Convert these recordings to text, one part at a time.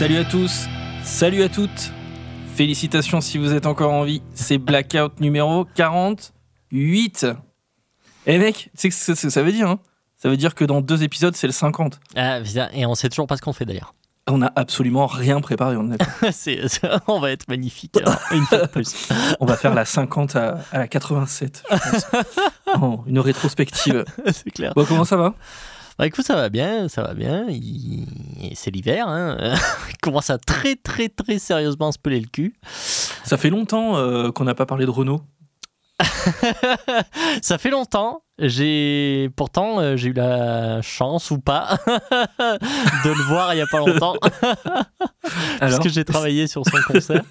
Salut à tous, salut à toutes. Félicitations si vous êtes encore en vie. C'est Blackout numéro 48. Eh mec, tu sais ce que ça veut dire hein Ça veut dire que dans deux épisodes, c'est le 50. Ah, et on sait toujours pas ce qu'on fait d'ailleurs. On n'a absolument rien préparé. On, est on va être magnifique alors, une fois de plus. On va faire la 50 à, à la 87, je pense. Oh, une rétrospective. C'est clair. Bon, comment ça va? Bah écoute, ça va bien, ça va bien. Il- C'est l'hiver, hein. Il commence à très très très sérieusement se peler le cul. Ça fait longtemps euh, qu'on n'a pas parlé de Renault. ça fait longtemps. J'ai pourtant euh, j'ai eu la chance ou pas de le voir il y a pas longtemps parce que j'ai travaillé sur son concert.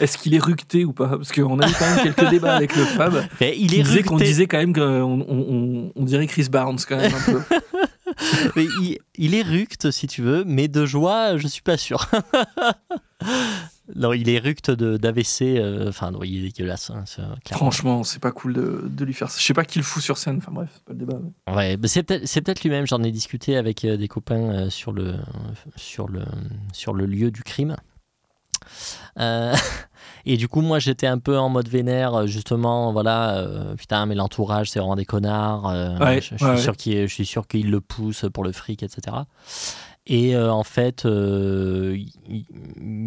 est-ce qu'il est ructé ou pas? Parce qu'on a eu quand même quelques débats avec le Fab. Mais il est disait qu'on disait quand même qu'on on, on- on dirait Chris Barnes quand même un peu. Il, il est ructe, si tu veux, mais de joie, je suis pas sûr. non, il est ructe de- d'AVC. euh, Enfin, non, il est dégueulasse. hein. Franchement, c'est pas cool de, de lui faire ça. Je sais pas qui le fout sur scène. Enfin bref, c'est pas le débat. mais- Ouais, mais c'est peut-être c'est peut-être lui-même. J'en ai discuté avec euh, des copains euh, sur, le, sur, le, sur le lieu du crime. Euh, et du coup, moi, j'étais un peu en mode vénère, euh, justement, voilà, euh, putain, mais l'entourage, c'est vraiment des connards. euh, Ouais, je, je ouais, suis sûr qu'il- je suis sûr qu'ils le poussent pour le fric, etc. Et euh, en fait, il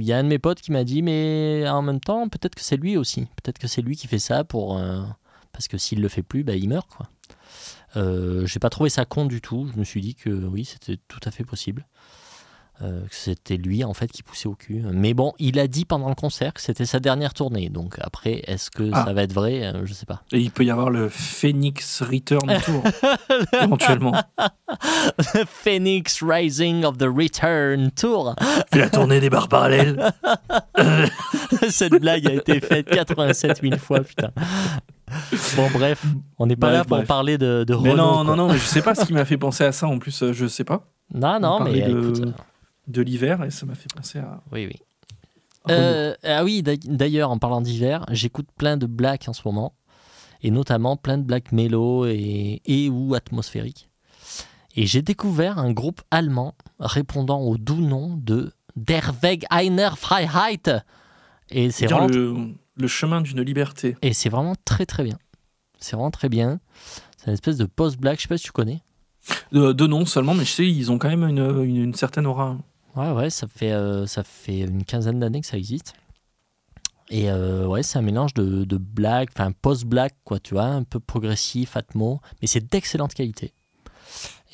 y, a un de mes potes qui m'a dit, mais en même temps, peut-être que c'est lui aussi. Peut-être que c'est lui qui fait ça pour. parce que s'il le fait plus, bah, il meurt, quoi. J'ai pas trouvé ça con du tout. Je me suis dit que oui, c'était tout à fait possible. Euh, c'était lui en fait qui poussait au cul. Mais bon, il a dit pendant le concert que c'était sa dernière tournée. Donc après, est-ce que Ah. ça va être vrai? Euh, Je sais pas. Et il peut y avoir le Phoenix Return Tour éventuellement. Phoenix Rising of the Return Tour. La tournée des bars parallèles. Cette blague a été faite 87 000 fois, putain. Bon, bref, on n'est pas Bref, là pour bref. parler de, de Mais Renault, non, quoi. non, non, mais je sais pas ce qui m'a fait penser à ça. En plus, euh, je sais pas. Non, non, On mais de- écoute, euh, De l'hiver et ça m'a fait penser à. oui, oui. Euh, ah oui, d'a- d'ailleurs, en parlant d'hiver, j'écoute plein de blagues en ce moment, et notamment plein de blagues mélo et, et ou atmosphériques. Et j'ai découvert un groupe allemand répondant au doux nom de Der Weg einer Freiheit. Et c'est vraiment, le, le chemin d'une liberté. et c'est vraiment très très bien. C'est vraiment très bien. C'est une espèce de post-blague, je sais pas si tu connais. De, de nom seulement, mais je sais, ils ont quand même une, une, une certaine aura. Ouais, ouais, ça fait, euh, ça fait une quinzaine d'années que ça existe. Et euh, ouais, c'est un mélange de, de blagues, enfin post-blague, quoi, tu vois, un peu progressif, atmo, mais c'est d'excellente qualité.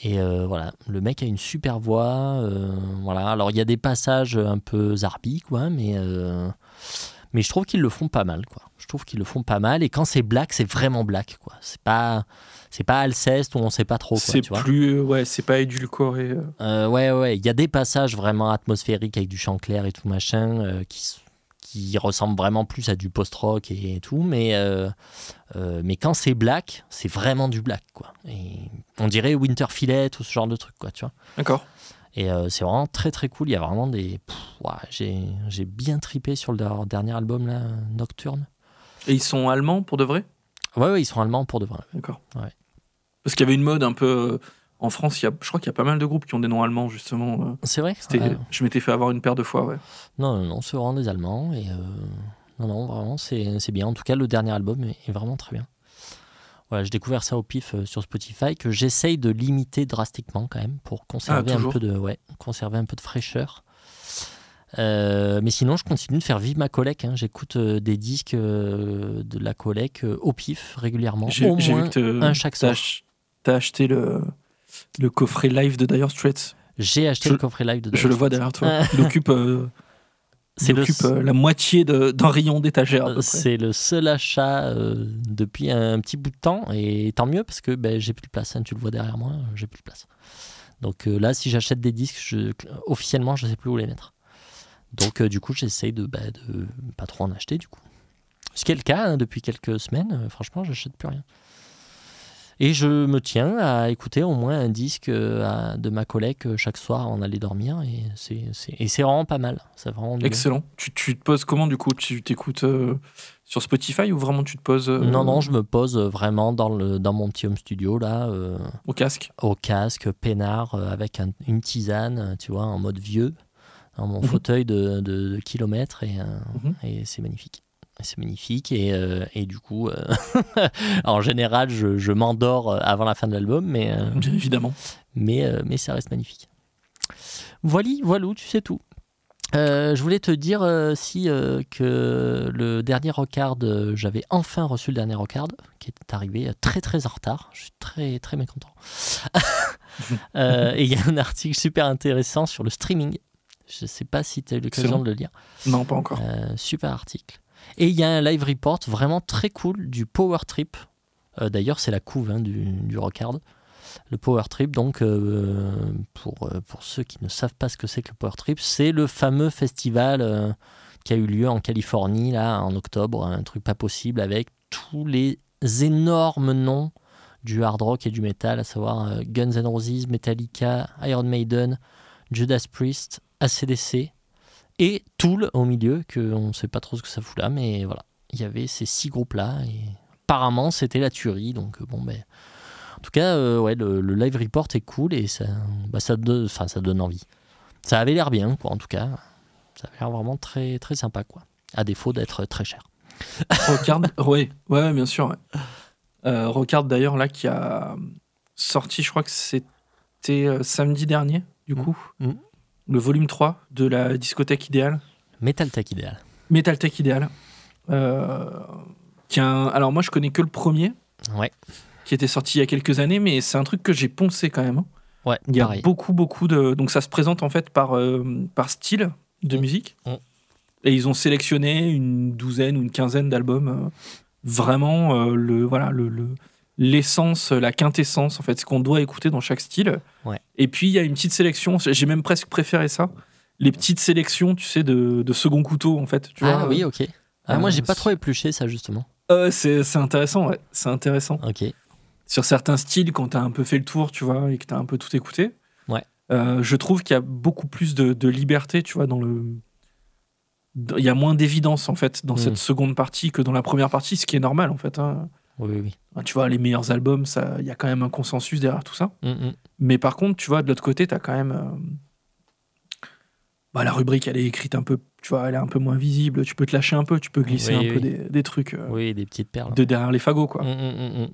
Et euh, voilà, le mec a une super voix. voilà, alors il y a des passages un peu zarbi, quoi, mais, mais je trouve qu'ils le font pas mal, quoi. Je trouve qu'ils le font pas mal, et quand c'est black, c'est vraiment black, quoi. C'est pas, c'est pas Alceste où on sait pas trop, C'est vois. plus. euh, Ouais, c'est pas édulcoré. euh. Euh, ouais, ouais, il y a des passages vraiment atmosphériques avec du chant clair et tout machin euh, qui, qui ressemblent vraiment plus à du post-rock et, tout, mais, euh, mais quand c'est black, c'est vraiment du black, quoi. Et on dirait Winterfillet ou ce genre de truc, quoi, tu vois. D'accord. Et c'est vraiment très très cool. Il y a vraiment des. Ouah, j'ai, j'ai bien tripé sur leur dernier album, là, Nocturne. Et ils sont allemands pour de vrai Ouais, ouais, ils sont allemands pour de vrai. D'accord. Ouais. Parce qu'il y avait une mode un peu. euh, En France, il y a, je crois qu'il y a pas mal de groupes qui ont des noms allemands, justement. euh. C'est vrai Ouais. Je m'étais fait avoir une paire de fois, ouais. Non, non, non, c'est vraiment des Allemands. Et euh, non, non, vraiment, c'est bien. En tout cas, le dernier album est, vraiment très bien. Voilà, j'ai découvert ça au pif sur Spotify, que j'essaye de limiter drastiquement quand même pour conserver, un, toujours peu de, ouais, conserver un peu de fraîcheur. Euh, mais sinon, je continue de faire vivre ma collecte. hein. J'écoute euh, des disques euh, de la collecte au pif régulièrement. J'ai Au vu moins que un chaque soir. t'as acheté le, le coffret live de Dire Straits. J'ai acheté je- le coffret live de Je le Dire vois derrière toi. Il occupe, il occupe la moitié d'un rayon d'étagère. C'est le seul achat depuis un petit bout de temps et tant mieux parce que ben, j'ai plus de place. hein. tu le vois derrière moi, j'ai plus de place. Donc là, si j'achète des disques, je, officiellement, je sais plus où les mettre. Donc euh, du coup, j'essaye de, bah, de pas trop en acheter du coup. Ce qui est le cas hein, depuis quelques semaines. euh, franchement, j'achète plus rien. Et je me tiens à écouter au moins un disque euh, de ma collègue chaque soir avant d'aller dormir et c'est vraiment pas mal. Vraiment. Excellent. Tu, tu te poses comment du coup? Tu t'écoutes euh, sur Spotify ou vraiment tu te poses euh, Non, non, je me pose vraiment dans, le, dans mon petit home studio, là, euh, au casque? au casque, peinard, avec un- une tisane, tu vois, en mode vieux, dans mon Mhm. fauteuil de, de, de kilomètres et, euh, Mhm. et c'est magnifique. C'est magnifique et, euh, et du coup, euh, en général, je, je m'endors avant la fin de l'album, mais, euh, Bien évidemment. mais, mais ça reste magnifique. Voilà, voilou, tu sais tout. Je voulais te dire si euh, que le dernier Rockard, j'avais enfin reçu le dernier Rockard, qui est arrivé très très en retard. Je suis très très mécontent. Et il y a un article super intéressant sur le streaming. Je ne sais pas si tu as eu l'occasion de le lire. Non, pas encore. Euh, super article. Et il y a un live report vraiment très cool du Power Trip. Euh, D'ailleurs, c'est la couve hein, du, du Rockard. Le Power Trip, donc, euh, pour, pour ceux qui ne savent pas ce que c'est que le Power Trip, c'est le fameux festival qui a eu lieu en Californie, là, en octobre. Un truc pas possible avec tous les énormes noms du hard rock et du metal, à savoir Guns N' Roses, Metallica, Iron Maiden, Judas Priest, ACDC et Tool au milieu, que on ne sait pas trop ce que ça fout là, mais voilà. Il y avait ces six groupes-là, et apparemment c'était la tuerie, donc euh, bon, ben. En tout cas, euh, ouais, le, le live report est cool et ça, bah, ça, donne, enfin, ça donne envie. Ça avait l'air bien, quoi, en tout cas. Ça avait l'air vraiment très, très sympa, quoi. À défaut d'être très cher. Rockard, ouais, ouais, bien sûr. ouais. Euh, Rockard, d'ailleurs, là, qui a sorti, je crois que c'était euh, samedi dernier, du Mm. coup, Mm. Le volume 3 de la discothèque idéale, Metal Tech idéal. Metal Tech idéal. Euh, qui a un- Alors, moi, je connais que le premier, Ouais, qui était sorti il y a quelques années, mais c'est un truc que j'ai poncé quand même. hein. ouais, Il y a pareil. beaucoup, beaucoup de. Donc, ça se présente en fait par, euh, par style de Mm. musique. Mm. Et ils ont sélectionné une douzaine ou une quinzaine d'albums. euh, vraiment, euh, le, voilà, le, le- l'essence, la quintessence, en fait, ce qu'on doit écouter dans chaque style. Ouais. Et puis, il y a une petite sélection. J'ai même presque préféré ça. Les petites sélections, tu sais, de, de second couteau, en fait. Tu ah vois, oui, euh, ok. Ah, moi, euh, j'ai pas trop épluché ça, justement. euh, c'est, intéressant, ouais. C'est intéressant. Ok. sur certains styles, quand tu as un peu fait le tour, tu vois, et que tu as un peu tout écouté, Ouais. euh, je trouve qu'il y a beaucoup plus de, de liberté, tu vois, dans le. Il y a moins d'évidence, en fait, dans cette seconde partie que dans la première partie, ce qui est normal, en fait. hein. Oui, oui, Tu vois, les meilleurs albums, il y a quand même un consensus derrière tout ça. Mm, mm. Mais par contre, tu vois, de l'autre côté, tu as quand même. euh, bah, la rubrique, elle est écrite un peu, tu vois, elle est un peu moins visible. Tu peux te lâcher un peu, tu peux glisser Oui, un peu des, des trucs euh, Oui, des petites perles. de derrière les fagots, quoi. Mm.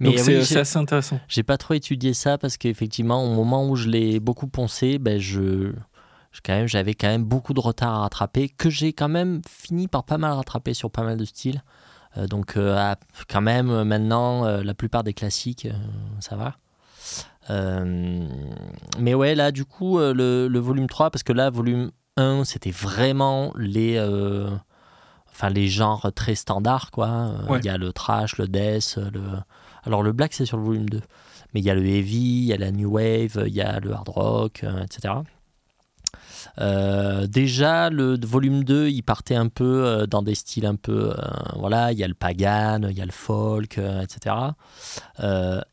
Mais Donc, c'est, oui, assez intéressant. J'ai pas trop étudié ça parce qu'effectivement, au moment où je l'ai beaucoup poncé, ben je, je- quand même, j'avais quand même beaucoup de retard à rattraper, que j'ai quand même fini par pas mal rattraper sur pas mal de styles. Euh, donc, euh, quand même, euh, maintenant, la plupart des classiques, ça va. Mais ouais, là, du coup, le, le volume 3, parce que là, volume 1, c'était vraiment les. Enfin, les genres très standards, quoi. Il y a le trash, le death, le. Alors, le black, c'est sur le volume 2. Mais il y a le heavy, il y a la new wave, il y a le hard rock, etc. Euh, déjà, le volume 2, il partait un peu euh, dans des styles un peu. euh, voilà, il y a le pagan, il y a le folk, etc.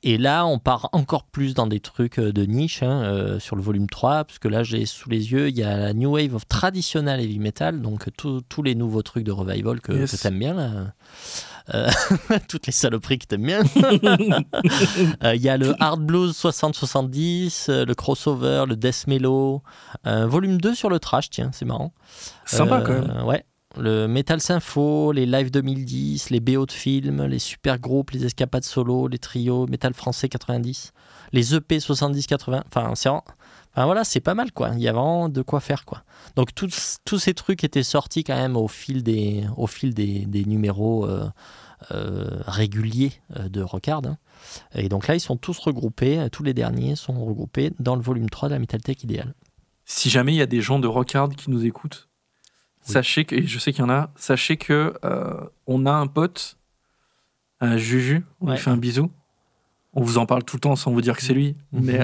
Et là, on part encore plus dans des trucs de niche hein, sur le volume 3, parce que là, j'ai sous les yeux, il y a la new wave of traditional heavy metal, donc tous les nouveaux trucs de revival que, Yes. que t'aimes bien, là. Euh, toutes les saloperies que t'aimes bien. Euh, Il y a le hard blues 60-70, euh, le crossover, le death mellow, volume 2 sur le trash, tiens, c'est marrant. Sympa, quand même. Ouais. Le Metal Sympho, les Live 2010, les BO de films, les super groupes, les escapades solo, les trios, Metal français 90, les EP 70-80. Enfin, c'est vraiment- enfin, voilà, c'est pas mal quoi. Il y a vraiment de quoi faire quoi. Donc tous, tous ces trucs étaient sortis quand même au fil des, au fil des, des numéros euh, euh, réguliers euh, de Rockard. hein. Et donc là, ils sont tous regroupés, tous les derniers sont regroupés dans le volume 3 de la Metal Tech idéale. si jamais il y a des gens de Rockard qui nous écoutent, Oui. sachez que, et je sais qu'il y en a, sachez que euh, on a un pote, un Juju, on Ouais. lui fait un bisou. On vous en parle tout le temps sans vous dire que c'est lui, mais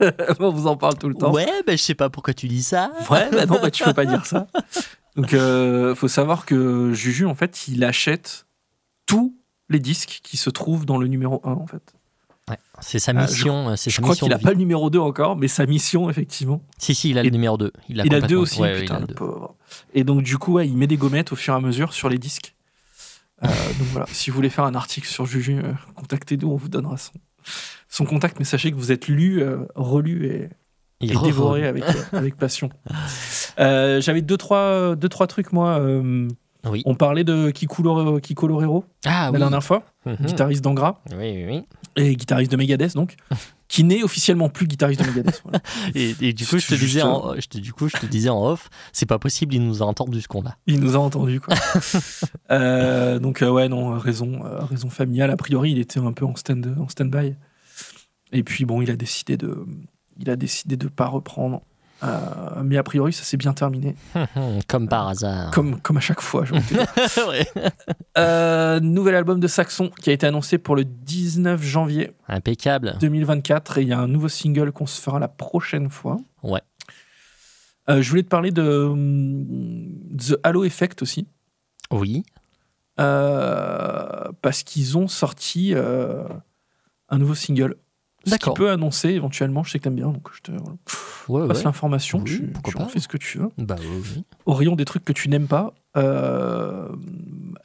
on vous en parle tout le temps. Ouais, ben je sais pas pourquoi tu dis ça. Ouais, bah non, bah, tu peux pas dire ça. Donc, euh, faut savoir que Juju, en fait, il achète tous les disques qui se trouvent dans le numéro 1, en fait. Ouais, c'est sa Ah, mission. euh, c'est Je sa crois qu'il a de pas le numéro 2 encore, mais sa mission, effectivement. Si, si, il a Et- le numéro 2. Il a, Il a le 2 complètement- aussi, Ouais, putain, le pauvre. Et donc, du coup, ouais, il met des gommettes au fur et à mesure sur les disques. Euh, donc voilà, si vous voulez faire un article sur Juju, euh, contactez-nous, on vous donnera son, son contact, mais sachez que vous êtes lu, euh, relu et, dévoré avec, euh, avec passion. Euh, J'avais deux trois, deux, trois trucs, moi. Oui. On parlait de Kiko, Lore- Kiko Lorero Ah la oui. dernière fois, Mhm. guitariste d'Angra Oui, oui, oui. et guitariste de Megadeth, donc, qui n'est officiellement plus guitariste de Megadeth. voilà. Et, et du coup, je te disais, en, je te, du coup, je te disais en off, c'est pas possible, il nous a entendu ce qu'on a. Il nous a entendu, quoi. Euh, donc, euh, ouais, non, raison, euh, raison familiale. A priori, il était un peu en stand, en stand-by. Et puis, bon, il a décidé de, il a décidé de pas reprendre. Euh, mais a priori, ça s'est bien terminé, Comme par hasard. comme, comme à chaque fois. Ouais. Euh, nouvel album de Saxon qui a été annoncé pour le 19 janvier Impeccable. 2024 et il y a un nouveau single qu'on se fera la prochaine fois. Ouais. Euh, je voulais te parler de hum, The Halo Effect aussi. Oui. Euh, parce qu'ils ont sorti un nouveau single. Ce qui peut annoncer éventuellement, je sais que t'aimes bien, donc je te voilà, Ouais, passe ouais. l'information, Oui, tu, en fais ce que tu veux. Bah oui. Au rayon des trucs que tu n'aimes pas, euh,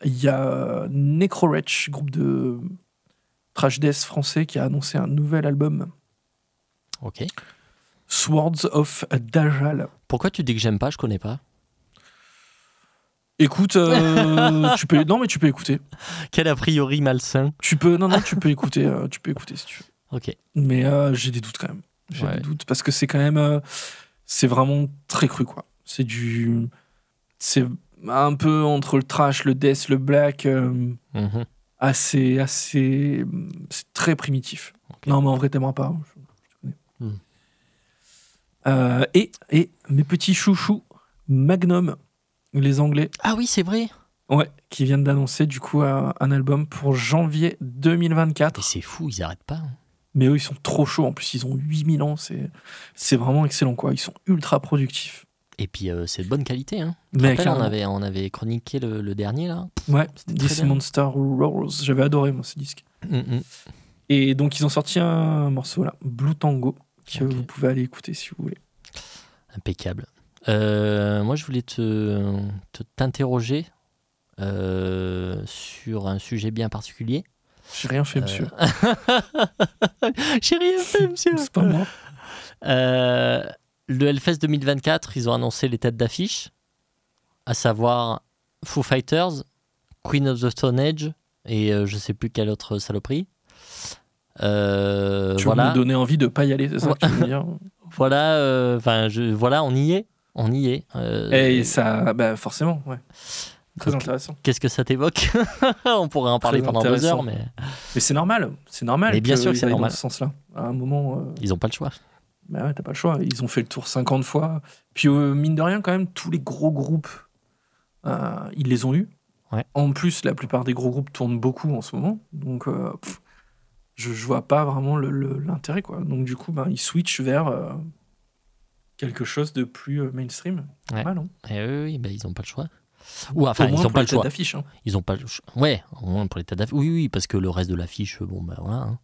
il y a Necrowretch, groupe de trash death français, qui a annoncé un nouvel album, Ok. Swords of Dajjal. Pourquoi tu dis que j'aime pas Je connais pas? Écoute, euh, tu peux, non mais tu peux écouter. Quel a priori malsain. Tu peux, non non, tu peux écouter, euh, tu peux écouter si tu veux. Ok. Mais euh, j'ai des doutes quand même. J'ai Ouais. des doutes parce que c'est quand même, euh, c'est vraiment très cru quoi. C'est du, c'est un peu entre le trash, le death, le black, euh, Mhm. assez, assez, c'est très primitif. Non mais en vrai t'aimeras pas. je- je te connais. Hmm. Euh, et et mes petits chouchous Magnum, les Anglais, Ah oui, c'est vrai. ouais, qui viennent d'annoncer du coup un, album pour janvier 2024. Mais c'est fou, ils arrêtent pas. hein. Mais eux, ils sont trop chauds. En plus, ils ont 8000 ans. C'est, vraiment excellent, quoi. Ils sont ultra productifs. Et puis euh, c'est de bonne qualité. Hein. Mais on avait, on avait chroniqué le, le dernier là. Ouais, This. Monster Roars. J'avais adoré, moi, ce disque. Mhm. Et donc, ils ont sorti un morceau, là, Blue Tango, que vous pouvez aller écouter si vous voulez. Impeccable. Euh, moi, je voulais te, te- t'interroger euh, sur un sujet bien particulier. J'ai rien fait, monsieur. Euh, J'ai rien fait, monsieur. C'est pas moi. Euh, le Hellfest 2024, ils ont annoncé les têtes d'affiche, à savoir Foo Fighters, Queen of the Stone Age et euh, je sais plus quelle autre saloperie. Euh, Tu voilà, me donner envie de pas y aller, c'est ça que tu veux dire voilà, euh, je, voilà, on y est, on y est. Et ça, bah, forcément, ouais. Très donc, intéressant. Qu'est-ce que ça t'évoque On pourrait en parler Très pendant deux heures, mais Mais c'est normal. C'est normal. Mais bien sûr que c'est normal. Dans ce sens-là. À un moment. euh, ils ont pas le choix. Bah ouais, t'as pas le choix. Ils ont fait le tour 50 fois. Puis euh, mine de rien, quand même, tous les gros groupes, euh, ils les ont eus. Ouais. En plus, la plupart des gros groupes tournent beaucoup en ce moment. Donc, pff, je, je vois pas vraiment l'intérêt. quoi. Donc, du coup, ben, ils switchent vers quelque chose de plus mainstream. Ouais. Mal, hein. Et oui, bah, ils ont pas le choix. Ou enfin, ils ont pour pas le choix. d'affiche, hein. Ils ont pas le choix. Ouais, au moins pour les têtes d'affiche. Oui, oui, parce que le reste de l'affiche, bon, bah voilà. hein.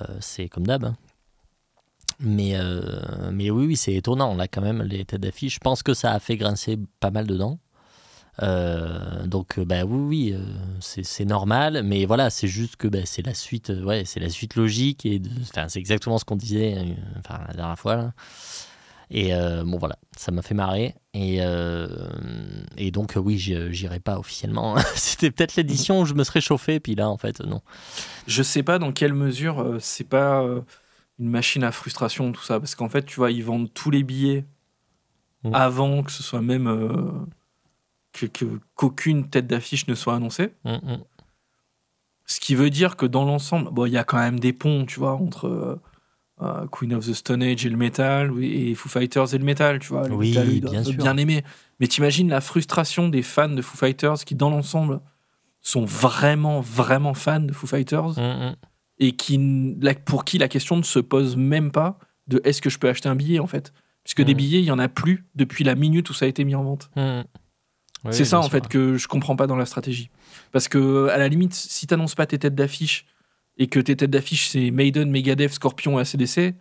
Euh, c'est comme d'hab. hein. Mais, euh, mais oui, oui, c'est étonnant, là, quand même, les têtes d'affiche. Je pense que ça a fait grincer pas mal dedans. Euh, donc, euh, bah oui, oui, c'est normal. Mais voilà, c'est juste que bah, c'est la suite, ouais, c'est la suite logique. et c'est exactement ce qu'on disait enfin, la dernière fois, là. Et euh, bon, voilà, ça m'a fait marrer. Et, euh, et donc, euh, oui, j'irai pas officiellement. C'était peut-être l'édition où je me serais chauffé, puis là, en fait, non. Je sais pas dans quelle mesure c'est pas une machine à frustration, tout ça. Parce qu'en fait, tu vois, ils vendent tous les billets Mm. avant que ce soit même. euh, que- qu'aucune tête d'affiche ne soit annoncée. Hum, hum. Ce qui veut dire que dans l'ensemble, bon, il y a quand même des ponts, tu vois, entre euh, euh, Queen of the Stone Age et le métal, et Foo Fighters et le métal, tu vois. Le Oui, métal, bien doivent sûr. bien aimer. Mais t'imagines la frustration des fans de Foo Fighters qui, dans l'ensemble, sont vraiment, vraiment fans de Foo Fighters Hum, hum. et qui, la- pour qui la question ne se pose même pas de est-ce que je peux acheter un billet, en fait. Puisque des Mm. billets, il y en a plus depuis la minute où ça a été mis en vente. Oui, C'est ça en sûr. fait que je comprends pas dans la stratégie. Parce que à la limite, si t'annonces pas tes têtes d'affiche et que tes têtes d'affiche c'est Maiden, Megadeth, Scorpion et ACDC,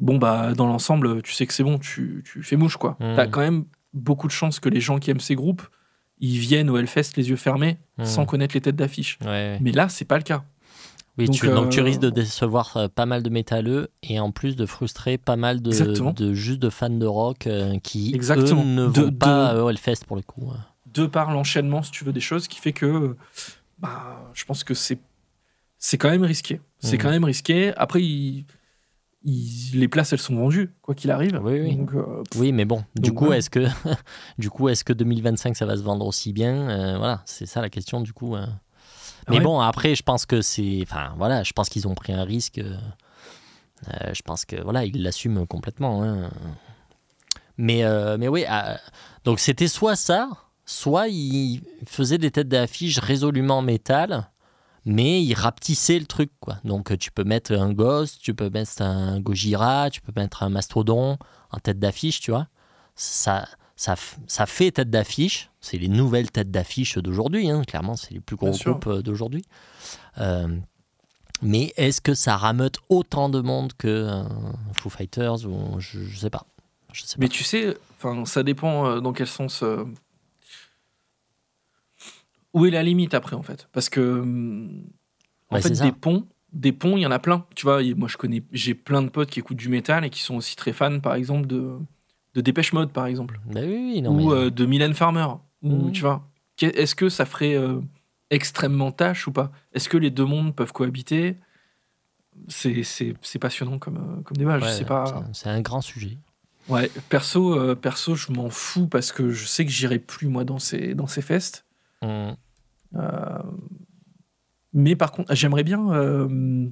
bon bah dans l'ensemble, tu sais que c'est bon, tu, tu fais mouche quoi. Mhm. T'as quand même beaucoup de chances que les gens qui aiment ces groupes, ils viennent au Hellfest les yeux fermés Mhm. sans connaître les têtes d'affiche. Ouais, ouais. Mais là, c'est pas le cas. Oui, Donc, tu, donc tu euh, risques de décevoir euh, pas mal de métalleux et en plus de frustrer pas mal de, de juste de fans de rock euh, qui Exactement. eux, ne De- vont pas à Hellfest pour le coup. de par l'enchaînement, si tu veux, des choses, qui fait que bah, je pense que c'est c'est quand même risqué. C'est Mhm. quand même risqué. Après, il- il- les places, elles sont vendues, quoi qu'il arrive. Oui, oui. Donc, euh, Oui, mais bon, du Donc, coup, est-ce que du coup, est-ce que 2025 ça va se vendre aussi bien Euh, Voilà, c'est ça la question du coup. hein. Mais Ouais. bon, après, je pense que c'est, enfin voilà, je pense qu'ils ont pris un risque. euh, je pense que voilà, ils l'assument complètement. hein. Mais mais oui, euh, donc c'était soit ça, soit ils faisaient des têtes d'affiche résolument métal. Mais ils rapetissaient le truc, quoi. Donc, euh, tu peux mettre un Ghost, tu peux mettre un Gojira, tu peux mettre un Mastodon en tête d'affiche, tu vois. Ça, ça, ça fait tête d'affiche. C'est les nouvelles têtes d'affiche d'aujourd'hui, hein. clairement, c'est les plus gros Bien groupes euh, d'aujourd'hui. Euh, mais est-ce que ça rameute autant de monde que euh, Foo Fighters ou je, je sais pas. Je sais Mais pas. tu sais, ça dépend dans quel sens. Où est la limite après, en fait? Parce que, hum, en Ouais, fait, ça. des ponts, des ponts, il y en a plein. Tu vois, moi, je connais, j'ai plein de potes qui écoutent du métal et qui sont aussi très fans, par exemple, de, de Dépêche Mode, par exemple, Bah oui, oui, non, ou mais- euh, de Mylène Farmer. Ou, Mhm. tu vois, est-ce que ça ferait euh, extrêmement tâche ou pas? Est-ce que les deux mondes peuvent cohabiter? C'est, passionnant comme, euh, comme débat. je sais pas. c'est- un grand sujet. Ouais, perso, euh, perso, je m'en fous parce que je sais que j'irai plus moi dans ces dans ces festes. Euh, mais par contre, j'aimerais bien euh,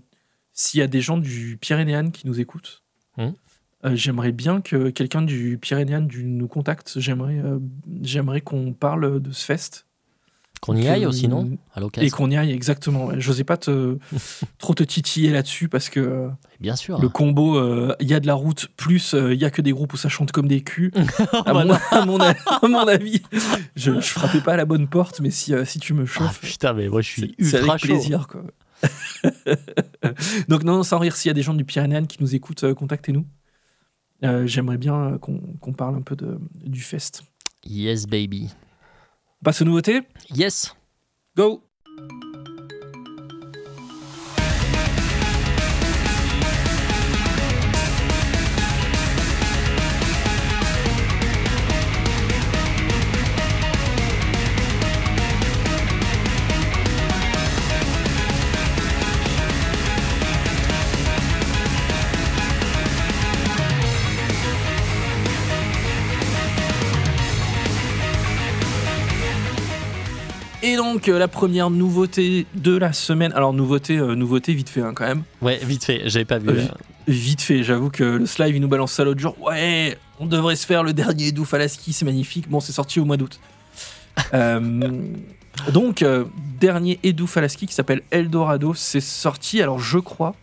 s'il y a des gens du Pyrénéan qui nous écoutent. Mhm. euh, j'aimerais bien que quelqu'un du Pyrénéan du- nous contacte. J'aimerais, j'aimerais qu'on parle de ce fest Qu'on y aille aussi, non À et qu'on y aille exactement. ouais. J'osais pas te trop te titiller là-dessus parce que euh, Bien sûr. le combo, euh, il y a de la route plus euh, il y a que des groupes où ça chante comme des culs. à, mon, à mon a- à mon avis, je, je frappais pas à la bonne porte, mais si, euh, si tu me Ah, chauffes, putain, mais moi je suis ultra avec chaud. plaisir. Quoi. Donc non, sans rire, s'il y a des gens du Pyrénéen qui nous écoutent, euh, contactez-nous. Euh, J'aimerais bien euh, qu'on qu'on parle un peu de, du fest. Yes, baby. Passe aux nouveautés Yes. Go donc, euh, la première nouveauté de la semaine. Alors, nouveauté, euh, nouveauté vite fait hein, quand même. Ouais, vite fait, j'avais pas vu. Euh, là. Vite fait, j'avoue que le slide il nous balance ça l'autre jour. Ouais, on devrait se faire le dernier Edu Falaski, c'est magnifique. Bon, c'est sorti au mois d'août. Euh, donc, dernier Edu Falaski qui s'appelle Eldorado, c'est sorti, alors je crois,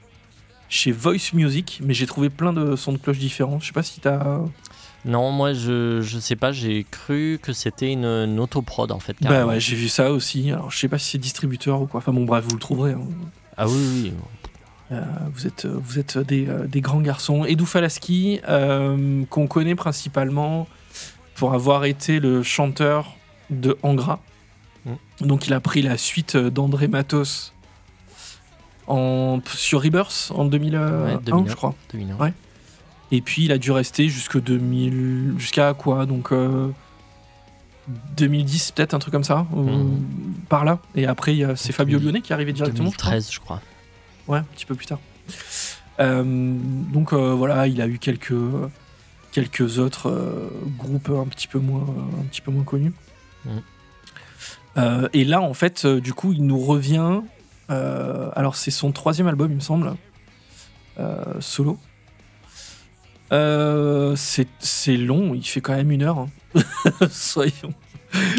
chez Voice Music, mais j'ai trouvé plein de sons de cloche différents. Je sais pas si t'as. Non, moi je, je sais pas, j'ai cru que c'était une, une autoprod en fait. Bah ouais, j'ai vu ça aussi. Alors, je sais pas si c'est distributeur ou quoi. Enfin bon, bref, vous le trouverez. hein. Ah oui, oui. Euh, vous êtes, vous êtes des, euh, des grands garçons. Edu Falaski, euh, qu'on connaît principalement pour avoir été le chanteur de Angra. Mm. Donc il a pris la suite d'André Matos en, sur Rebirth en 2001, Ouais, 2001. je crois. 2001. Ouais. Et puis il a dû rester jusque 2000, jusqu'à quoi Donc euh, 2010 peut-être un truc comme ça, Mhm. par là. Et après c'est Fabio 2000, Lyonnais qui est arrivé directement. je crois. 2013, je crois. Ouais, un petit peu plus tard. Euh, donc euh, voilà, il a eu quelques quelques autres euh, groupes un petit peu moins un petit peu moins connus. Euh, et là, en fait, euh, du coup, il nous revient. euh, alors, c'est son troisième album, il me semble, euh, solo. Euh, c'est long, il fait quand même une heure. hein. soyons,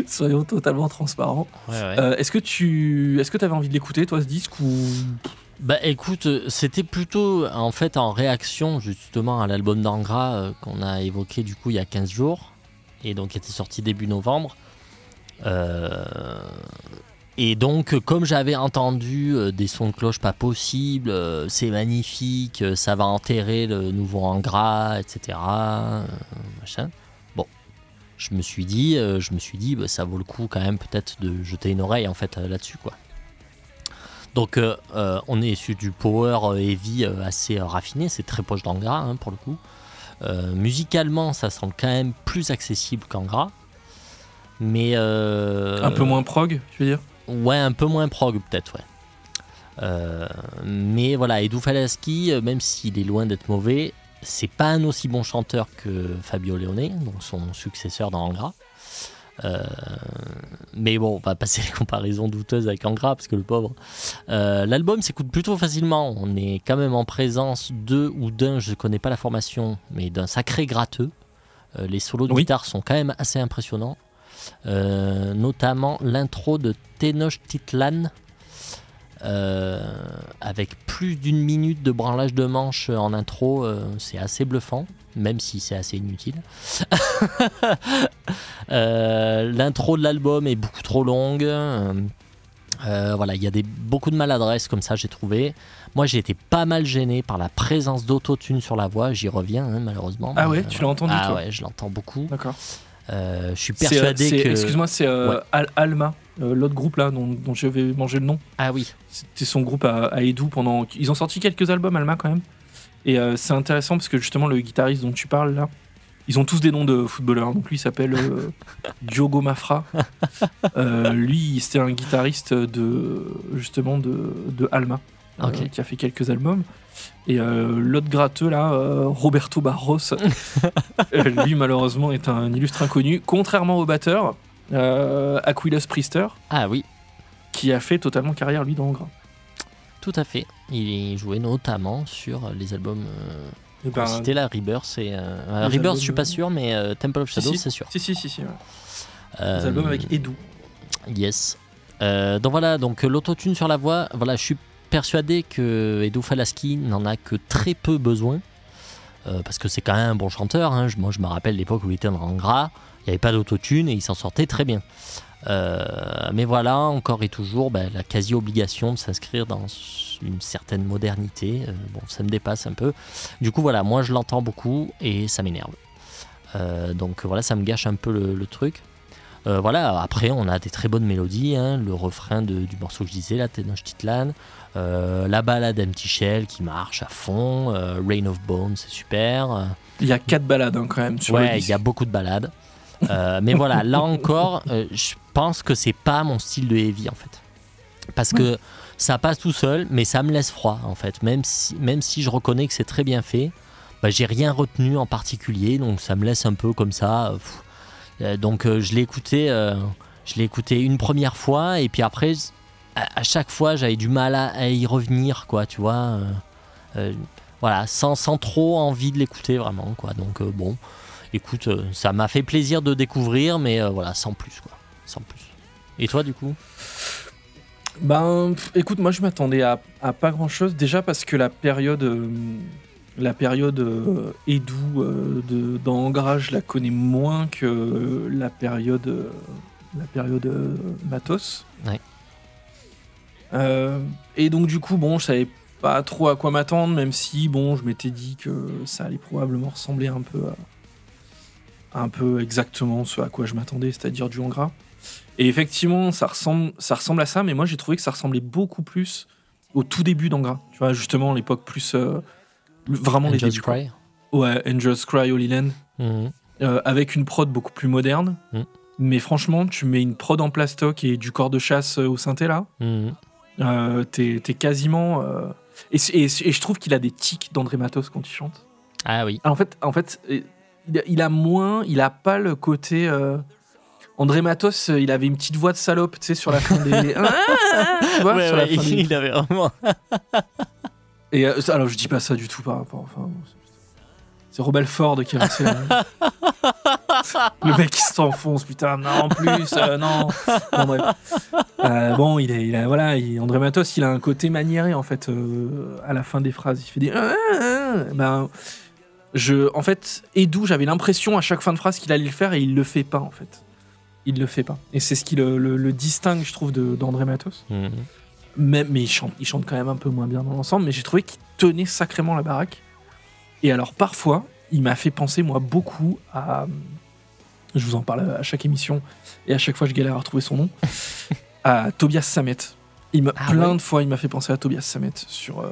soyons totalement transparents. Ouais, ouais. Euh, est-ce que tu est-ce que avais envie de l'écouter, toi, ce disque ou? Bah écoute, c'était plutôt en fait en réaction justement à l'album d'Angra euh, qu'on a évoqué du coup il y a 15 jours et donc qui était sorti début novembre. Euh, et donc comme j'avais entendu euh, des sons de cloche pas possibles, euh, c'est magnifique, euh, ça va enterrer le nouveau Angra, etc. Bon, je me suis dit, je me suis dit, bah, ça vaut le coup quand même peut-être de jeter une oreille en fait là- là-dessus quoi. Donc on est sur du power heavy assez raffiné, c'est très proche d'Angra hein, pour le coup. Musicalement, ça semble quand même plus accessible qu'Angra. Mais. Un peu moins prog, tu veux dire? Ouais, un peu moins prog peut-être, ouais. Euh, mais voilà, Edu Falaschi, euh, même s'il est loin d'être mauvais, c'est pas un aussi bon chanteur que Fabio Leone, donc son successeur dans Angra. Euh, mais bon, on va passer les comparaisons douteuses avec Angra, parce que le pauvre. Euh, L'album s'écoute plutôt facilement. On est quand même en présence de ou d'un, je connais pas la formation, mais d'un sacré gratteux. Les solos de Oui. guitare sont quand même assez impressionnants. Euh, notamment l'intro de Tenochtitlan, euh, avec plus d'une minute de branlage de manche en intro, euh, c'est assez bluffant, même si c'est assez inutile. Euh, L'intro de l'album est beaucoup trop longue. euh, voilà, il y a des, beaucoup de maladresse comme ça, j'ai trouvé. Moi, j'ai été pas mal gêné par la présence d'autotune sur la voix. J'y reviens, hein, malheureusement. Ah ouais, tu l'as entendu, Ah toi ouais, je l'entends beaucoup. D'accord. Euh, je suis euh, persuadé que. Excuse-moi, c'est euh, Ouais. Al- Alma, euh, l'autre groupe là dont, dont je vais manger le nom. Ah oui. C'était son groupe à, à Edu pendant. Ils ont sorti quelques albums, Alma, quand même. Et euh, c'est intéressant parce que justement, le guitariste dont tu parles là, ils ont tous des noms de footballeurs. Donc lui, il s'appelle euh, Diogo Mafra. Lui, c'était un guitariste de justement de, de Alma, qui a fait quelques albums. Et euh, l'autre gratteux là, euh, Roberto Barros, euh, lui malheureusement est un illustre inconnu. Contrairement au batteur, Aquilas Priester, Ah oui, qui a fait totalement carrière lui dans Angra. tout à fait. Il jouait notamment sur les albums. Et qu'on citait là, Rebirth et. Rebirth, albums, je suis pas sûr, mais Temple of Shadows, si. c'est sûr. Si, si, si, si. ouais. Les albums avec Edu. Yes. Euh, donc voilà, donc l'autotune sur la voix, voilà, je suis persuadé que Edu Falaschi n'en a que très peu besoin. Euh, parce que c'est quand même un bon chanteur. hein. Moi, je me rappelle l'époque où il était en gras, il n'y avait pas d'autotune et il s'en sortait très bien. Euh, mais voilà, encore et toujours, ben, la quasi-obligation de s'inscrire dans une certaine modernité. Euh, bon, ça me dépasse un peu. Du coup, voilà, moi je l'entends beaucoup et ça m'énerve. Donc voilà, ça me gâche un peu le, truc. Voilà, après on a des très bonnes mélodies, hein, le refrain du morceau que je disais, la Tenochtitlan, la balade Empty Shell qui marche à fond, euh, Rain of Bones c'est super, euh, Il y a quatre balades hein, quand même sur le ouais, il y a beaucoup de balades. Euh, mais voilà, là encore, euh, je pense que c'est pas mon style de heavy en fait. Parce que ça passe tout seul, mais ça me laisse froid en fait. Même si, même si je reconnais que c'est très bien fait, bah, j'ai rien retenu en particulier, donc ça me laisse un peu comme ça. euh, pff. Euh, donc euh, je l'ai écouté, euh, je l'ai écouté une première fois, et puis après, à, à chaque fois, j'avais du mal à, à y revenir, quoi, tu vois. euh, euh, voilà, sans, sans trop envie de l'écouter vraiment, quoi. Donc euh, bon, écoute, ça m'a fait plaisir de découvrir, mais voilà, sans plus, quoi. Sans plus. Et toi, du coup? Ben, écoute, moi je m'attendais à, à pas grand chose. Déjà parce que la période, euh, la période euh, Edu euh, de, dans Angra, je la connais moins que la période, la période Matos. Ouais. Euh, et donc du coup, bon, je savais pas trop à quoi m'attendre, même si bon, je m'étais dit que ça allait probablement ressembler un peu à, un peu exactement ce à quoi je m'attendais, c'est-à-dire du Angra. Et effectivement, ça ressemble, ça ressemble à ça, mais moi j'ai trouvé que ça ressemblait beaucoup plus au tout début d'Angra. Tu vois, justement, l'époque plus. euh, vraiment les Angels débuts. quoi. Cry Ouais, Angels Cry, Holy Land. Mhm. euh, avec une prod beaucoup plus moderne. Mm. Mais franchement, tu mets une prod en plastoc et du corps de chasse au synthé là, Mhm. Euh, t'es t'es quasiment. euh, Et, et- et je trouve qu'il a des tics d'André Matos quand il chante. Ah oui. En fait, en fait euh, il, a, il a moins. Il a pas le côté. euh, André Matos, euh, il avait une petite voix de salope, tu sais, sur la fin des. Ah, tu vois, Ouais, sur la ouais, fin des- il avait vraiment. Et euh, ça- alors, je dis pas ça du tout par rapport. Enfin, c'est Robel Ford qui la- Le mec qui s'enfonce, putain, non, en plus, euh, non. Bon, bref. Euh, bon, il est, il a, voilà, il- André Matos, il a un côté maniéré, en fait, euh, à la fin des phrases. Il fait des. Ben, je, en fait, Edu, j'avais l'impression à chaque fin de phrase qu'il allait le faire et il le fait pas, en fait. Il le fait pas. Et c'est ce qui le, le- le distingue, je trouve, d'André Matos. Mhm. Même, mais il chante, il chante quand même un peu moins bien dans l'ensemble, mais j'ai trouvé qu'il tenait sacrément la baraque. Et alors parfois, il m'a fait penser moi beaucoup à, je vous en parle à chaque émission et à chaque fois je galère à retrouver son nom, à Tobias Samet. Il m'a Ah plein ouais de fois, il m'a fait penser à Tobias Samet sur. euh,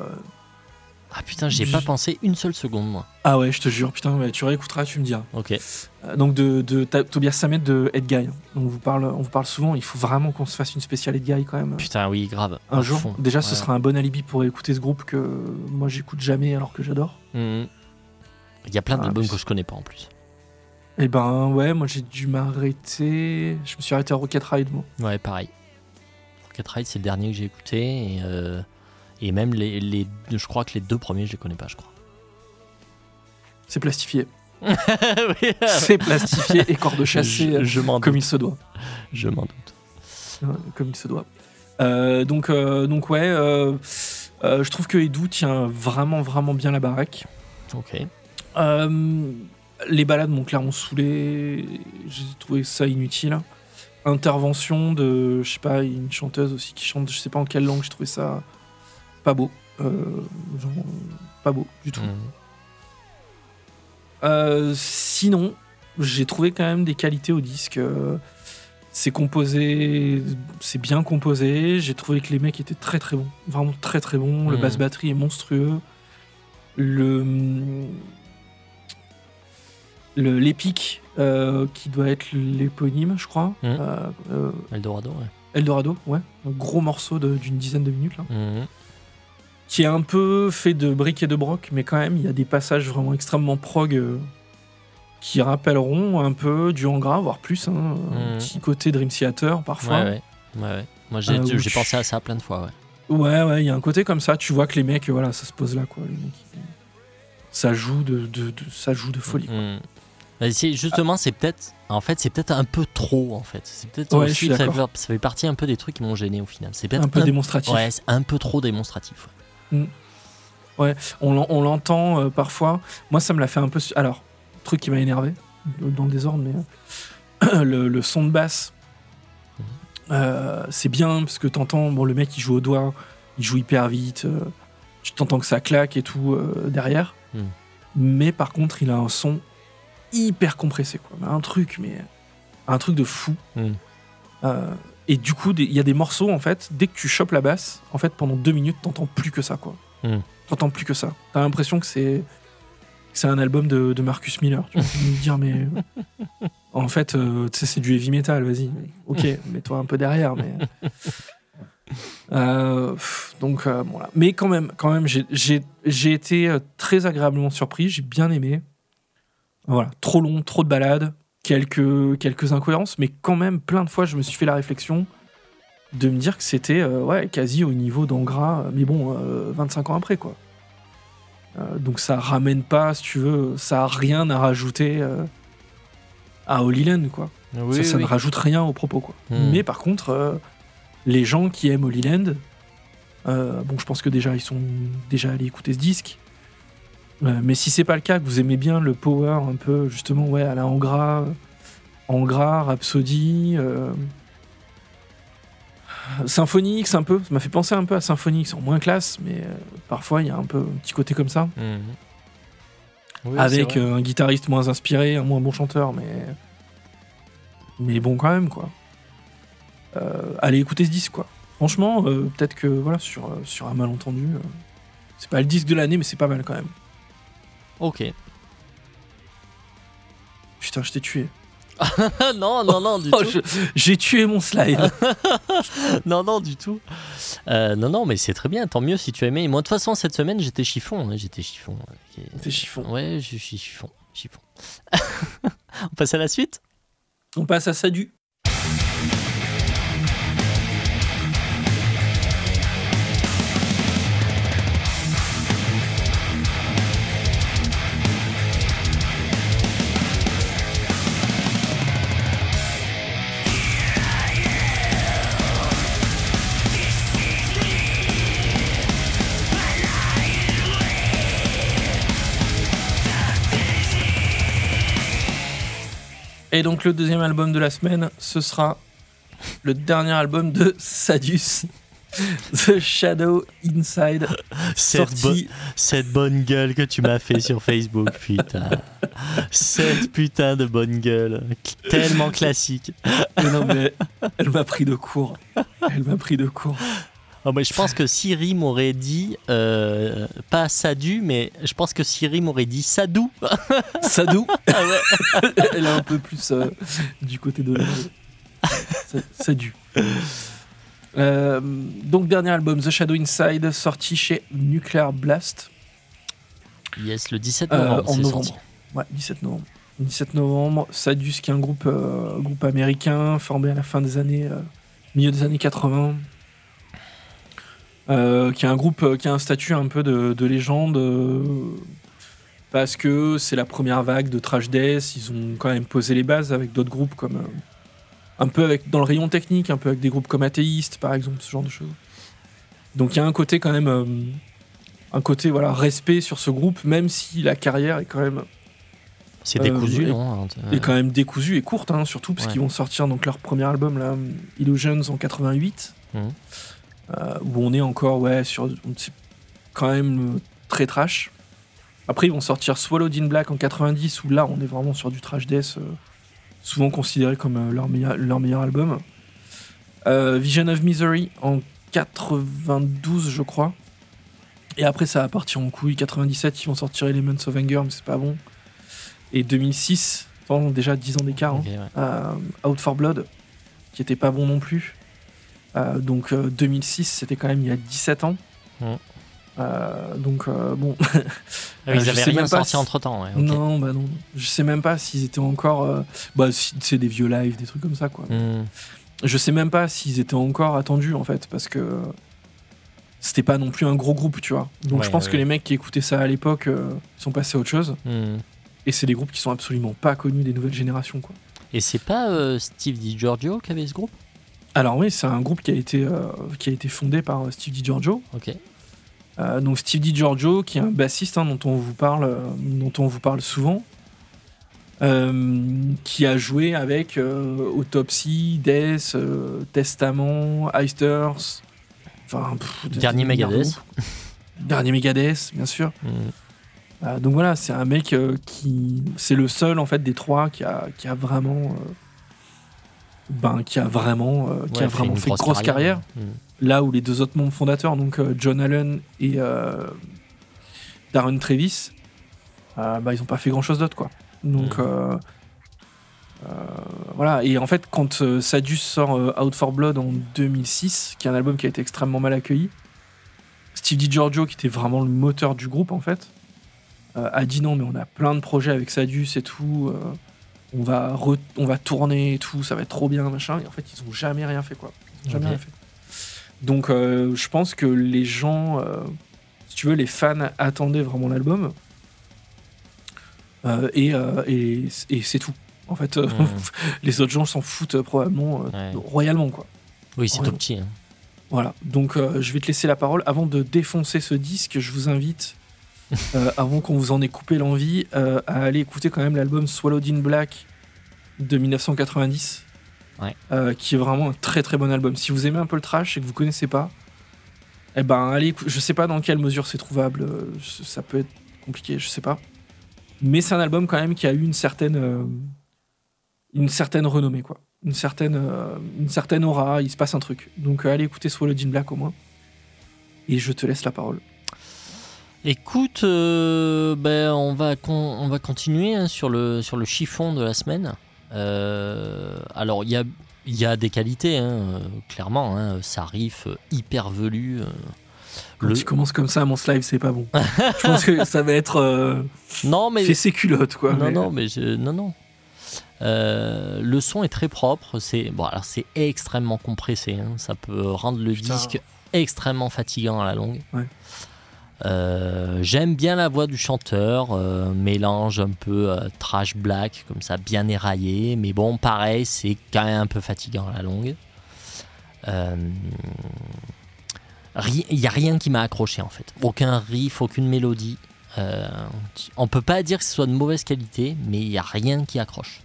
Ah putain, j'y ai pas pensé une seule seconde, moi. Ah ouais, je te jure, putain, tu réécouteras, tu me diras. Ok. Euh, Donc de, Tobias Samet de Ed Guy. On vous parle, on vous parle souvent. Il faut vraiment qu'on se fasse une spéciale Ed Guy quand même. Putain, oui, grave. un jour. fond. Déjà, ce sera un bon alibi pour écouter ce groupe que moi j'écoute jamais alors que j'adore. Mhm. Il y a plein Ah, d'albums que je connais pas en plus. Et ben ouais, moi j'ai dû m'arrêter. Je me suis arrêté à Rocket Ride, moi. Ouais, pareil. Rocket Ride, c'est le dernier que j'ai écouté. Et, euh, et même les, les. Je crois que les deux premiers, je les connais pas, je crois. C'est plastifié. Oui. C'est plastifié et corde chassée je, euh, je m'en comme doute. il se doit. Je m'en doute. Ouais, Comme il se doit. Euh, donc, euh, donc ouais, euh, je trouve que Edu tient vraiment, vraiment bien la baraque. Ok. Les balades m'ont clairement saoulé. J'ai trouvé ça inutile. Intervention de, je sais pas, une chanteuse aussi qui chante, je sais pas en quelle langue, j'ai trouvé ça pas beau. Euh, genre, pas beau du tout. Mhm. Euh, sinon, j'ai trouvé quand même des qualités au disque. C'est composé, c'est bien composé. J'ai trouvé que les mecs étaient très très bons, vraiment très très bons. Le Mhm. basse batterie est monstrueux. Le l'épique euh, qui doit être l'éponyme, je crois. Mhm. Euh, Eldorado, ouais. Eldorado, ouais, un gros morceau d'une dizaine de minutes là. Qui est un peu fait de briques et de broc, mais quand même, il y a des passages vraiment extrêmement prog euh, qui rappelleront un peu du Angra, voire plus. hein, Un Mhm. petit côté Dream Theater parfois. Ouais, ouais. ouais, ouais. Moi, j'ai Euh, tu- pensé à ça plein de fois, ouais. Ouais, ouais, il y a un côté comme ça. Tu vois que les mecs, voilà, ça se pose là, quoi. Les mecs, ça joue de, de- de- ça joue de folie. Mhm. Justement, c'est peut-être, en fait, c'est peut-être un peu trop, en fait. C'est peut-être Ouais, ça, ça fait partie un peu des trucs qui m'ont gêné au final. C'est peut-être Un peu démonstratif. Ouais, c'est un peu trop démonstratif. Ouais. On l'en- on l'entend euh, parfois. Moi, ça me l'a fait un peu. su- Alors, truc qui m'a énervé, dans le désordre, mais euh, le, le son de basse, Mhm. euh, c'est bien parce que t'entends, bon, le mec il joue au doigt, il joue hyper vite, tu t'entends que ça claque et tout derrière. Mhm. Mais par contre, il a un son hyper compressé, quoi. Un truc, mais un truc de fou. Et du coup, il y a des morceaux, en fait, dès que tu chopes la basse, en fait, pendant deux minutes, t'entends plus que ça, quoi. Mhm. T'entends plus que ça. T'as l'impression que c'est c'est un album de, de Marcus Miller. Tu vas me dire, mais en fait, euh, c'est du heavy metal, vas-y. Ok, mets-toi un peu derrière, mais. Euh, donc, euh, bon, là. Mais quand même, quand même j'ai été euh, très agréablement surpris, j'ai bien aimé. Voilà, trop long, trop de balades, quelques, quelques incohérences, mais quand même, plein de fois, je me suis fait la réflexion de me dire que c'était euh, ouais, quasi au niveau d'Angra, mais bon, euh, 25 ans après, quoi. Euh, donc ça ramène pas, si tu veux, ça a rien à rajouter euh, à Holy Land, quoi. Oui, ça, ça oui. ne rajoute rien au propos, quoi. Hmm. Mais par contre, euh, les gens qui aiment Holy Land, euh, bon, je pense que déjà, ils sont déjà allés écouter ce disque. Euh, mais si c'est pas le cas, que vous aimez bien le power un peu, justement, ouais, à la Angra, Angra, Rhapsody, euh, Symphonix, un peu, ça m'a fait penser un peu à Symphonix, en moins classe, mais euh, parfois il y a un peu un petit côté comme ça. Mhm. Oui, avec euh, un guitariste moins inspiré, un moins bon chanteur, mais mais bon quand même quoi. Allez écouter ce disque quoi. Franchement, peut-être que voilà sur sur un malentendu, c'est pas le disque de l'année, mais c'est pas mal quand même. Ok. Putain, je t'ai tué. non, non, non, du Oh, tout. J'ai tué mon slide. Non, non, du tout. Euh, non, non, mais c'est très bien. Tant mieux si tu as aimé. Moi, de toute façon, cette semaine, j'étais chiffon. hein, J'étais chiffon. T'es chiffon. Ouais, je suis chiffon. Chiffon. On passe à la suite? On passe à Sadu. Et donc le deuxième album de la semaine, ce sera le dernier album de Sadus, The Shadow Inside, cette, bo- cette bonne gueule que tu m'as fait sur Facebook, putain. Cette putain de bonne gueule. Tellement classique. Mais non, mais elle m'a pris de court. Elle m'a pris de court. Oh, mais je pense que Siri m'aurait dit, euh, pas Sadu, mais je pense que Siri m'aurait dit Sadou. Sadou. Ah ouais. Elle est un peu plus euh, du côté de Sadu. Euh, donc, dernier album, The Shadow Inside, sorti chez Nuclear Blast Yes, le 17 euh, novembre. en novembre. sorti. Ouais, 17 novembre. 17 novembre, Sadus, qui est un groupe, euh, groupe américain formé à la fin des années. euh, milieu des années 80. Euh, qui est un groupe euh, qui a un statut un peu de, de légende. euh, parce que c'est la première vague de Trash Death. Ils ont quand même posé les bases avec d'autres groupes comme. euh, un peu avec, dans le rayon technique, un peu avec des groupes comme Athéiste, par exemple, ce genre de choses. Donc il y a un côté quand même. un côté voilà, respect sur ce groupe, même si la carrière est quand même C'est décousu, et- non est quand même décousue et courte, hein, surtout parce Ouais. qu'ils vont sortir donc leur premier album, là, Illusions, en 88, Mhm. Euh, où on est encore ouais, sur c'est quand même euh, très trash. Après, ils vont sortir Swallowed in Black en 90, où là, on est vraiment sur du trash death, euh, souvent considéré comme leur, meilleur, leur meilleur album. Vision of Misery en 92, je crois. Et après, ça va partir en couille. 97, ils vont sortir Elements of Anger, mais c'est pas bon. Et 2006, attends, déjà 10 ans d'écart, hein, ouais. euh, Out for Blood, qui était pas bon non plus. Euh, donc euh, 2006, c'était quand même il y a 17 ans. Mhm. Euh, donc euh, bon, Ah, Euh, ils avaient rien sorti si- entre temps. non, bah non, je sais même pas s'ils étaient encore, euh, bah c'est des vieux lives, des trucs comme ça quoi. Hmm. Je sais même pas s'ils étaient encore attendus en fait, parce que c'était pas non plus un gros groupe, tu vois. Donc Ouais, je pense ouais, que les mecs qui écoutaient ça à l'époque euh, sont passés à autre chose. Hmm. Et c'est des groupes qui sont absolument pas connus des nouvelles générations quoi. Et c'est pas euh, Steve DiGiorgio qui avait ce groupe? Alors oui, c'est un groupe qui a été, euh, qui a été fondé par euh, Steve DiGiorgio. Ok. Euh, donc Steve DiGiorgio, qui est un bassiste hein, dont on vous parle, euh, dont on vous parle souvent, qui a joué avec Autopsy, Death, Testament, Eisters, enfin Dernier Megadeth. Dernier Megadeth, bien sûr. Euh, donc voilà, c'est un mec qui, c'est le seul en fait des trois qui a, qui a vraiment, ben qui a vraiment, euh, qui Ouais, a vraiment une fait grosse, carrière Hmm. là où les deux autres membres fondateurs, donc euh, John Allen et euh, Darren Trevis, bah, ils n'ont pas fait grand chose d'autre quoi. Donc euh, voilà, et en fait, quand Sadus sort Out for Blood en 2006, qui est un album qui a été extrêmement mal accueilli, Steve DiGiorgio, qui était vraiment le moteur du groupe en fait, a dit non, mais on a plein de projets avec Sadus et tout. On va, re- on va tourner et tout, ça va être trop bien, machin. Et en fait, ils ont jamais rien fait, quoi. Ils ont jamais rien fait. Donc, euh, je pense que les gens, euh, si tu veux, les fans attendaient vraiment l'album. Euh, et et, et c'est tout. En fait, Mhm. les autres gens s'en foutent probablement Ouais. royalement, quoi. Oui, c'est tout petit. hein. Voilà, donc je vais te laisser la parole. Avant de défoncer ce disque, je vous invite, euh, avant qu'on vous en ait coupé l'envie, euh, à aller écouter quand même l'album Swallowed in Black de 1990, Ouais. euh, qui est vraiment un très très bon album. Si vous aimez un peu le trash et que vous connaissez pas, eh ben allez, je sais pas dans quelle mesure c'est trouvable, euh, ça peut être compliqué, je sais pas. Mais c'est un album quand même qui a eu une certaine, une certaine renommée quoi une certaine, une certaine aura, il se passe un truc. Donc allez écouter Swallowed in Black au moins. Et je te laisse la parole. Écoute, euh, ben, on, va con- on va continuer hein, sur, le, sur le chiffon de la semaine. Euh, alors, il y a, il y a des qualités, hein, euh, clairement. Hein, ça arrive euh, hyper velu. Quand le- tu commences comme ça, mon live, c'est pas bon. je pense que ça va être euh, Non, mais fait ses culottes, quoi. non, mais- non, mais je- non, non. Euh, le son est très propre. C'est bon, alors c'est extrêmement compressé. hein, ça peut rendre le Putain. disque extrêmement fatigant à la longue. Ouais. Euh, J'aime bien la voix du chanteur, euh, mélange un peu euh, trash black, comme ça, bien éraillé. Mais bon, pareil, c'est quand même un peu fatigant à la longue. Il n'y a rien qui m'a accroché en fait. Aucun riff, aucune mélodie. On peut pas dire que ce soit de mauvaise qualité, mais il n'y a rien qui accroche.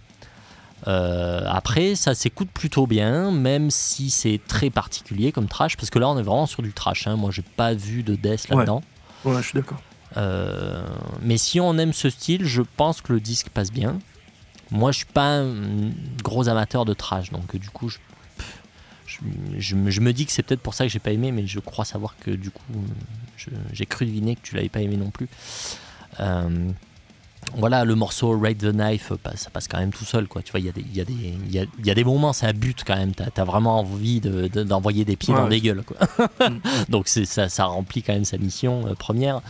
Euh, après, ça s'écoute plutôt bien, même si c'est très particulier comme trash, parce que là on est vraiment sur du trash. hein. Moi j'ai pas vu de death là-dedans. Ouais, je suis d'accord. Euh, mais si on aime ce style, je pense que le disque passe bien. Moi je suis pas un gros amateur de trash, donc euh, du coup je, je, me- dis que c'est peut-être pour ça que j'ai pas aimé, mais je crois savoir que du coup, j'ai cru deviner que tu l'avais pas aimé non plus. Euh, voilà, le morceau Ride the Knife, euh, ça passe quand même tout seul, quoi. Tu vois, il y, a des- il y, a des- y, a, y a des moments, ça bute quand même. T'as as vraiment envie de- de- d'envoyer des pieds Ouais. dans des gueules, quoi. Donc ça, ça remplit quand même sa mission euh, première.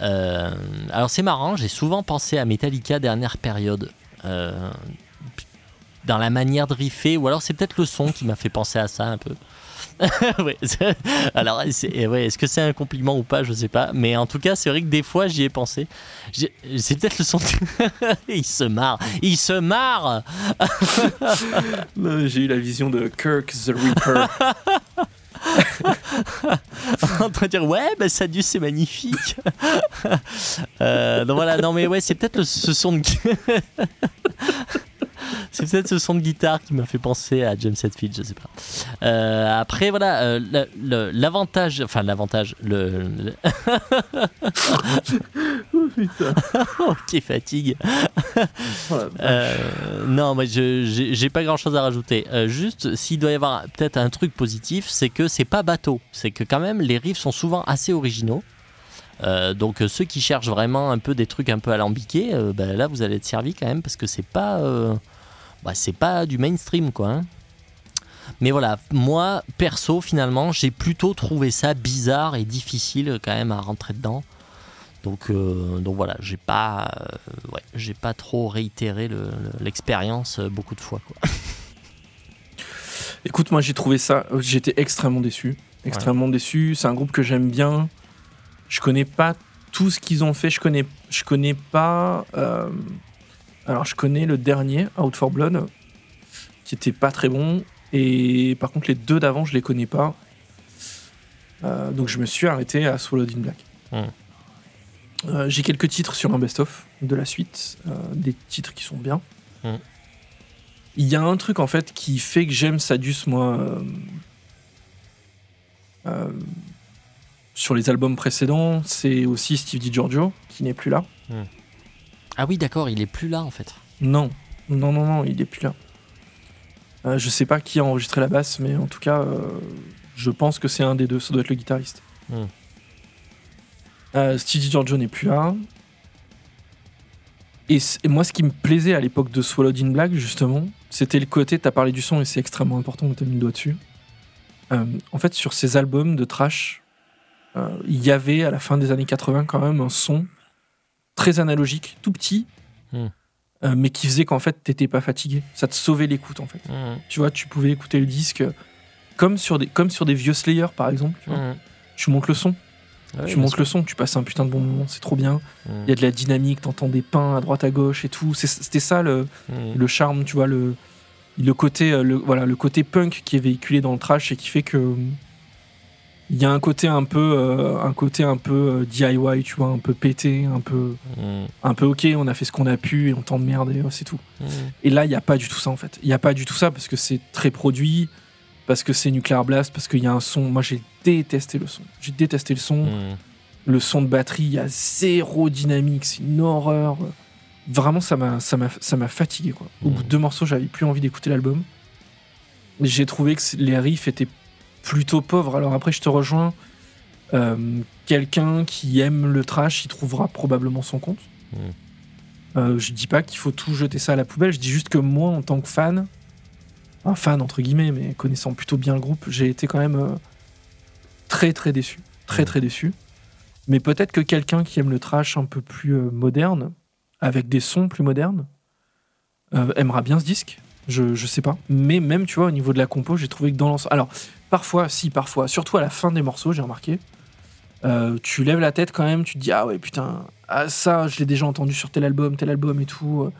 Euh, alors c'est marrant, j'ai souvent pensé à Metallica dernière période. Euh, dans la manière de riffer, ou alors c'est peut-être le son qui m'a fait penser à ça un peu. Ouais, c'est- alors, ouais, est-ce que c'est un compliment ou pas Je sais pas. Mais en tout cas, c'est vrai que des fois, j'y ai pensé. C'est peut-être le son. il se marre. Il se marre J'ai eu la vision de Kirk the Reaper. en train de dire ouais bah Sadius c'est magnifique Euh, donc voilà non mais ouais c'est peut-être ce son de c'est peut-être ce son de guitare qui m'a fait penser à James Hetfield je sais pas Euh, après voilà euh, l'avantage enfin l'avantage le, le- qui fatigue Voilà. Euh, non, j'ai j'ai pas grand chose à rajouter. Euh, juste, s'il doit y avoir peut-être un truc positif, c'est que c'est pas bateau. C'est que quand même, les riffs sont souvent assez originaux. Euh, donc euh, ceux qui cherchent vraiment un peu des trucs un peu alambiqués, euh, ben là vous allez être servi quand même parce que c'est pas, euh, bah, c'est pas du mainstream quoi. hein. Mais voilà, moi perso finalement, j'ai plutôt trouvé ça bizarre et difficile quand même à rentrer dedans. Donc, donc voilà, j'ai pas, ouais, j'ai pas trop réitéré le- le- l'expérience beaucoup de fois. Quoi. Écoute, moi j'ai trouvé ça, j'étais extrêmement déçu. Extrêmement déçu. C'est un groupe que j'aime bien. Je connais pas tout ce qu'ils ont fait. Je connais, je connais pas. euh, alors je connais le dernier, Out for Blood, qui était pas très bon. Et par contre, les deux d'avant, je les connais pas. Euh, donc je me suis arrêté à Swallowed in Black. Hmm. Euh, J'ai quelques titres sur un best-of de la suite, des titres qui sont bien. Hmm. Il y a un truc en fait qui fait que j'aime Sadius, moi, sur les albums précédents, c'est aussi Steve DiGiorgio qui n'est plus là. Ah oui, d'accord, il est plus là en fait. Non, non, non, non, il est plus là. Euh, je sais pas qui a enregistré la basse, mais en tout cas, euh, je pense que c'est un des deux. Ça doit être le guitariste. Hmm. Euh, Stevie Giorgio n'est plus là. Et, moi, ce qui me plaisait à l'époque de Swallowed in Black, justement, c'était le côté. T'as parlé du son et c'est extrêmement important t'as mis le doigt dessus. Euh, en fait, sur ces albums de trash, il y avait à la fin des années 80 quand même un son très analogique, tout petit, Hmm. euh, mais qui faisait qu'en fait t'étais pas fatigué. Ça te sauvait l'écoute en fait. Tu vois, tu pouvais écouter le disque comme sur des, comme sur des vieux Slayer par exemple. tu vois. Tu montes le son, tu montes le son, tu passes un putain de bon moment, c'est trop bien. Il y a de la dynamique, t'entends des pains à droite à gauche et tout. C'était ça le, le charme, tu vois, le, le côté, euh, le, voilà, le côté punk qui est véhiculé dans le trash et qui fait que il y a un côté un peu, euh, un côté un peu euh, DIY, tu vois, un peu pété, un peu, un peu ok, on a fait ce qu'on a pu et on t'emmerde et euh, c'est tout. Et là, il n'y a pas du tout ça en fait. Il n'y a pas du tout ça parce que c'est très produit, parce que c'est Nuclear Blast, parce qu'il y a un son. Moi, j'ai détesté le son. J'ai détesté le son. Le son de batterie, il y a zéro dynamique, c'est une horreur. Vraiment, ça m'a, ça m'a, ça m'a fatigué. Quoi. Au Mm. bout de deux morceaux, j'avais plus envie d'écouter l'album. J'ai trouvé que les riffs étaient plutôt pauvres. Alors après, je te rejoins. Euh, quelqu'un qui aime le trash, il trouvera probablement son compte. Mm. Euh, je dis pas qu'il faut tout jeter ça à la poubelle. Je dis juste que moi, en tant que fan, un fan entre guillemets, mais connaissant plutôt bien le groupe, j'ai été quand même euh, très très déçu, très Mm. très déçu. Mais peut-être que quelqu'un qui aime le trash un peu plus euh, moderne, avec des sons plus modernes, aimera bien ce disque. Je, je sais pas. Mais même, tu vois, au niveau de la compo, j'ai trouvé que dans l'ensemble. Alors, parfois, si, parfois, surtout à la fin des morceaux, j'ai remarqué, euh, tu lèves la tête quand même, tu te dis, ah ouais, putain, ah, ça, je l'ai déjà entendu sur tel album, tel album et tout.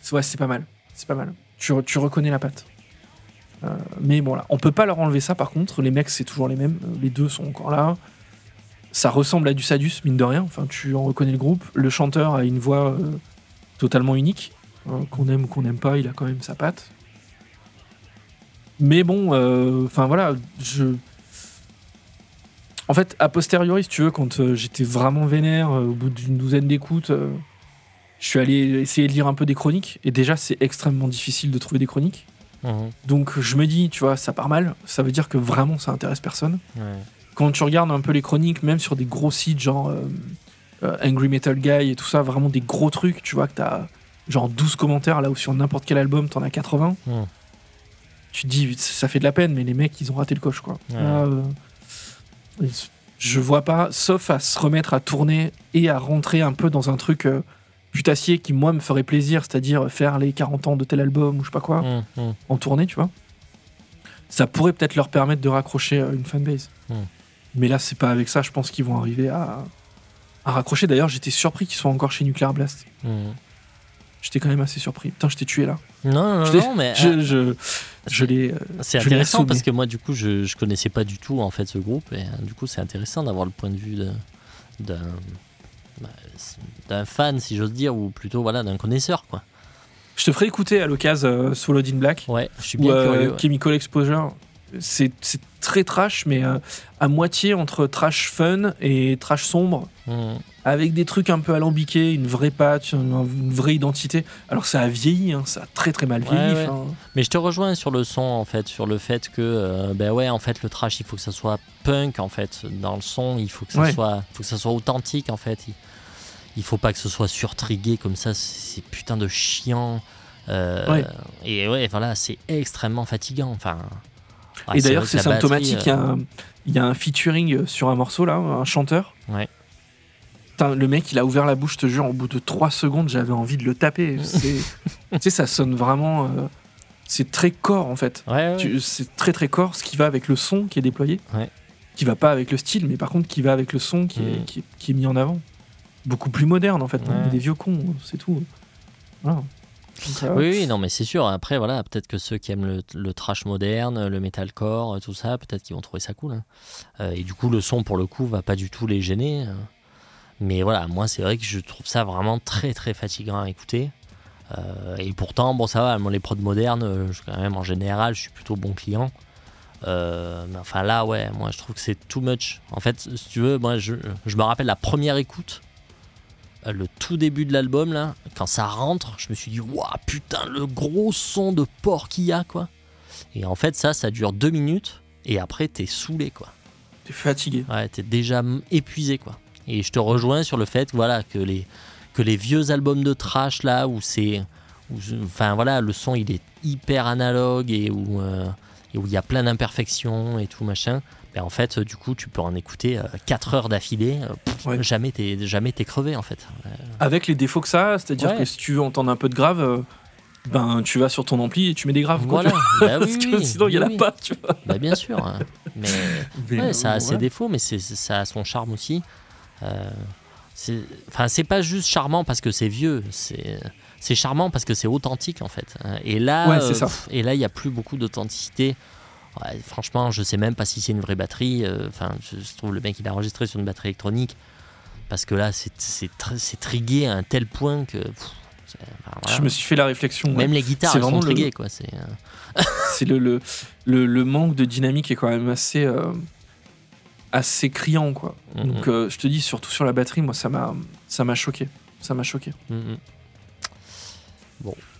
C'est- Ouais, c'est pas mal. C'est pas mal. Tu, re- tu reconnais la patte. Euh, mais bon, là, on peut pas leur enlever ça par contre. Les mecs, c'est toujours les mêmes. Euh, Les deux sont encore là. Ça ressemble à du Sadus, mine de rien. Enfin, tu en reconnais le groupe. Le chanteur a une voix euh, totalement unique. hein, qu'on aime ou qu'on n'aime pas, il a quand même sa patte. Mais bon, euh, enfin voilà, je. En fait, a posteriori, si tu veux, quand euh, j'étais vraiment vénère, euh, au bout d'une douzaine d'écoutes, je suis allé essayer de lire un peu des chroniques. Et déjà, c'est extrêmement difficile de trouver des chroniques. Mhm. Donc je me dis, tu vois, ça part mal. Ça veut dire que vraiment ça intéresse personne. Ouais. Quand tu regardes un peu les chroniques, même sur des gros sites genre euh, euh, Angry Metal Guy et tout ça, vraiment des gros trucs, tu vois, que t'as genre 12 commentaires là où sur n'importe quel album t'en as 80. Mhm. Tu te dis, ça fait de la peine, mais les mecs ils ont raté le coche quoi. Ouais. Là, euh, je vois pas, sauf à se remettre à tourner et à rentrer un peu dans un truc euh, putassier qui moi me ferait plaisir, c'est-à-dire faire les 40 ans de tel album ou je sais pas quoi, Mhm. Mhm. en tournée, tu vois. Ça pourrait peut-être leur permettre de raccrocher euh, une fanbase. Hmm. Mais là, c'est pas avec ça, je pense qu'ils vont arriver à, à raccrocher. D'ailleurs, j'étais surpris qu'ils soient encore chez Nuclear Blast. J'étais quand même assez surpris. Putain, je t'ai tué là. Non, non, Je non, mais Je, euh, je, je l'ai. euh, c'est intéressant parce que moi, du coup, je, je connaissais pas du tout en fait ce groupe et euh, du coup, c'est intéressant d'avoir le point de vue d'un bah, d'un fan, si j'ose dire, ou plutôt voilà d'un connaisseur, quoi. Je te ferai écouter à l'occasion euh, Swallowed in Black Ouais, je suis ou bien euh, curieux. ouais. Chemical Exposure. C'est très trash, mais euh, à moitié entre trash fun et trash sombre. Mhm. Avec des trucs un peu alambiqués, une vraie patte, une, vraie identité. Alors ça a vieilli, hein, ça a très très mal vieilli. Ouais, ouais. enfin. Mais je te rejoins sur le son en fait, sur le fait que euh, ben ouais en fait le trash il faut que ça soit punk en fait dans le son, il faut que ça Ouais. soit, faut que ça soit authentique en fait. Il, il faut pas que ce soit surtrigué comme ça, c'est putain de chiant. Euh. Et ouais voilà c'est extrêmement fatigant. Enfin. et d'ailleurs c'est symptomatique, il y, a batterie, un- il y a un featuring sur un morceau là, un chanteur. Ouais. Putain, le mec il a ouvert la bouche, je te jure, au bout de 3 secondes j'avais envie de le taper. C'est- tu sais, ça sonne vraiment... euh, c'est très corps en fait. Ouais, C'est très très corps, ce qui va avec le son qui est déployé. Ouais. Qui va pas avec le style, mais par contre qui va avec le son qui, est, Mm. qui, est, qui est mis en avant. Beaucoup plus moderne en fait. On Ouais. est des vieux cons, c'est tout. Voilà. Donc, euh, Oui, oui, non, mais c'est sûr. Après, voilà, peut-être que ceux qui aiment le, le trash moderne, le metalcore, tout ça, peut-être qu'ils vont trouver ça cool. hein. Euh, et du coup, le son, pour le coup, va pas du tout les gêner. Mais voilà, moi, c'est vrai que je trouve ça vraiment très, très fatigant à écouter. Euh, et pourtant, bon, ça va, moi, les prods modernes, euh, je, quand même, en général, je suis plutôt bon client. Euh, mais enfin, là, ouais, moi, je trouve que c'est too much. En fait, si tu veux, moi, je, je me rappelle la première écoute le tout début de l'album là, quand ça rentre, je me suis dit waouh putain le gros son de porc qu'il y a quoi. Et en fait ça, ça dure deux minutes et après t'es saoulé quoi. T'es fatigué. Ouais, t'es déjà épuisé quoi. Et je te rejoins sur le fait voilà que les que les vieux albums de trash là où c'est enfin voilà le son il est hyper analogue et où euh, et où il y a plein d'imperfections et tout machin. Ben en fait, du coup, tu peux en écouter 4 heures d'affilée. euh, Ouais. Jamais t'es jamais t'es crevé en fait. Avec les défauts que ça a, c'est-à-dire Ouais. que si tu veux entendre un peu de grave, euh, ben tu vas sur ton ampli et tu mets des graves. Quoi, Voilà. Bah oui, Parce que oui, sinon il y en a oui, oui. pas, tu vois. Bah bien sûr. hein. Mais Mais, ouais, euh, ça a ses défauts, mais ça a son charme aussi. Euh, c'est- Enfin, c'est pas juste charmant parce que c'est vieux. C'est charmant parce que c'est authentique en fait. Et là, Ouais, euh, et là, il y a plus beaucoup d'authenticité. Ouais, franchement, je sais même pas si c'est une vraie batterie. euh, Enfin, je, trouve le mec il a enregistré sur une batterie électronique parce que là, c'est c'est tr- c'est trigué à un tel point que. pff, c'est- enfin, voilà. Je me suis fait la réflexion. ouais. Même les guitares, sont le- triguées quoi. C'est euh, C'est le, le, le, le manque de dynamique est quand même assez, euh, assez criant, quoi. Mhm. Donc euh, je te dis, surtout sur la batterie, moi ça m'a ça m'a choqué. Ça m'a choqué. mm, mm.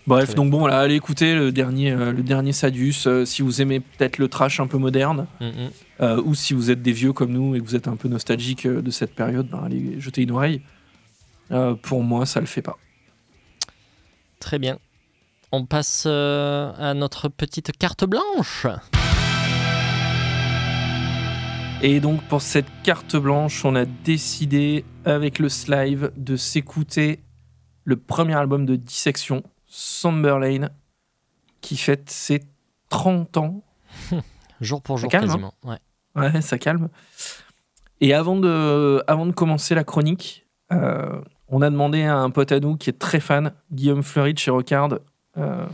Bref, donc bon, voilà, allez écouter le dernier, euh, le dernier Sadius. euh, si vous aimez peut-être le trash un peu moderne, Mm, mm. euh, ou si vous êtes des vieux comme nous et que vous êtes un peu nostalgique euh, de cette période, ben, allez jeter une oreille. Euh, pour moi, ça le fait pas. Très bien. On passe euh, à notre petite carte blanche. Et donc pour cette carte blanche, on a décidé avec le Slive de s'écouter le premier album de Dissection, Somberlane, qui fête ses 30 ans. Jour pour jour, calme, hein quasiment. Ouais. Ouais, ça calme. Et avant de, avant de commencer la chronique, euh, on a demandé à un pote à nous qui est très fan, Guillaume Fleury de chez Rocard, euh,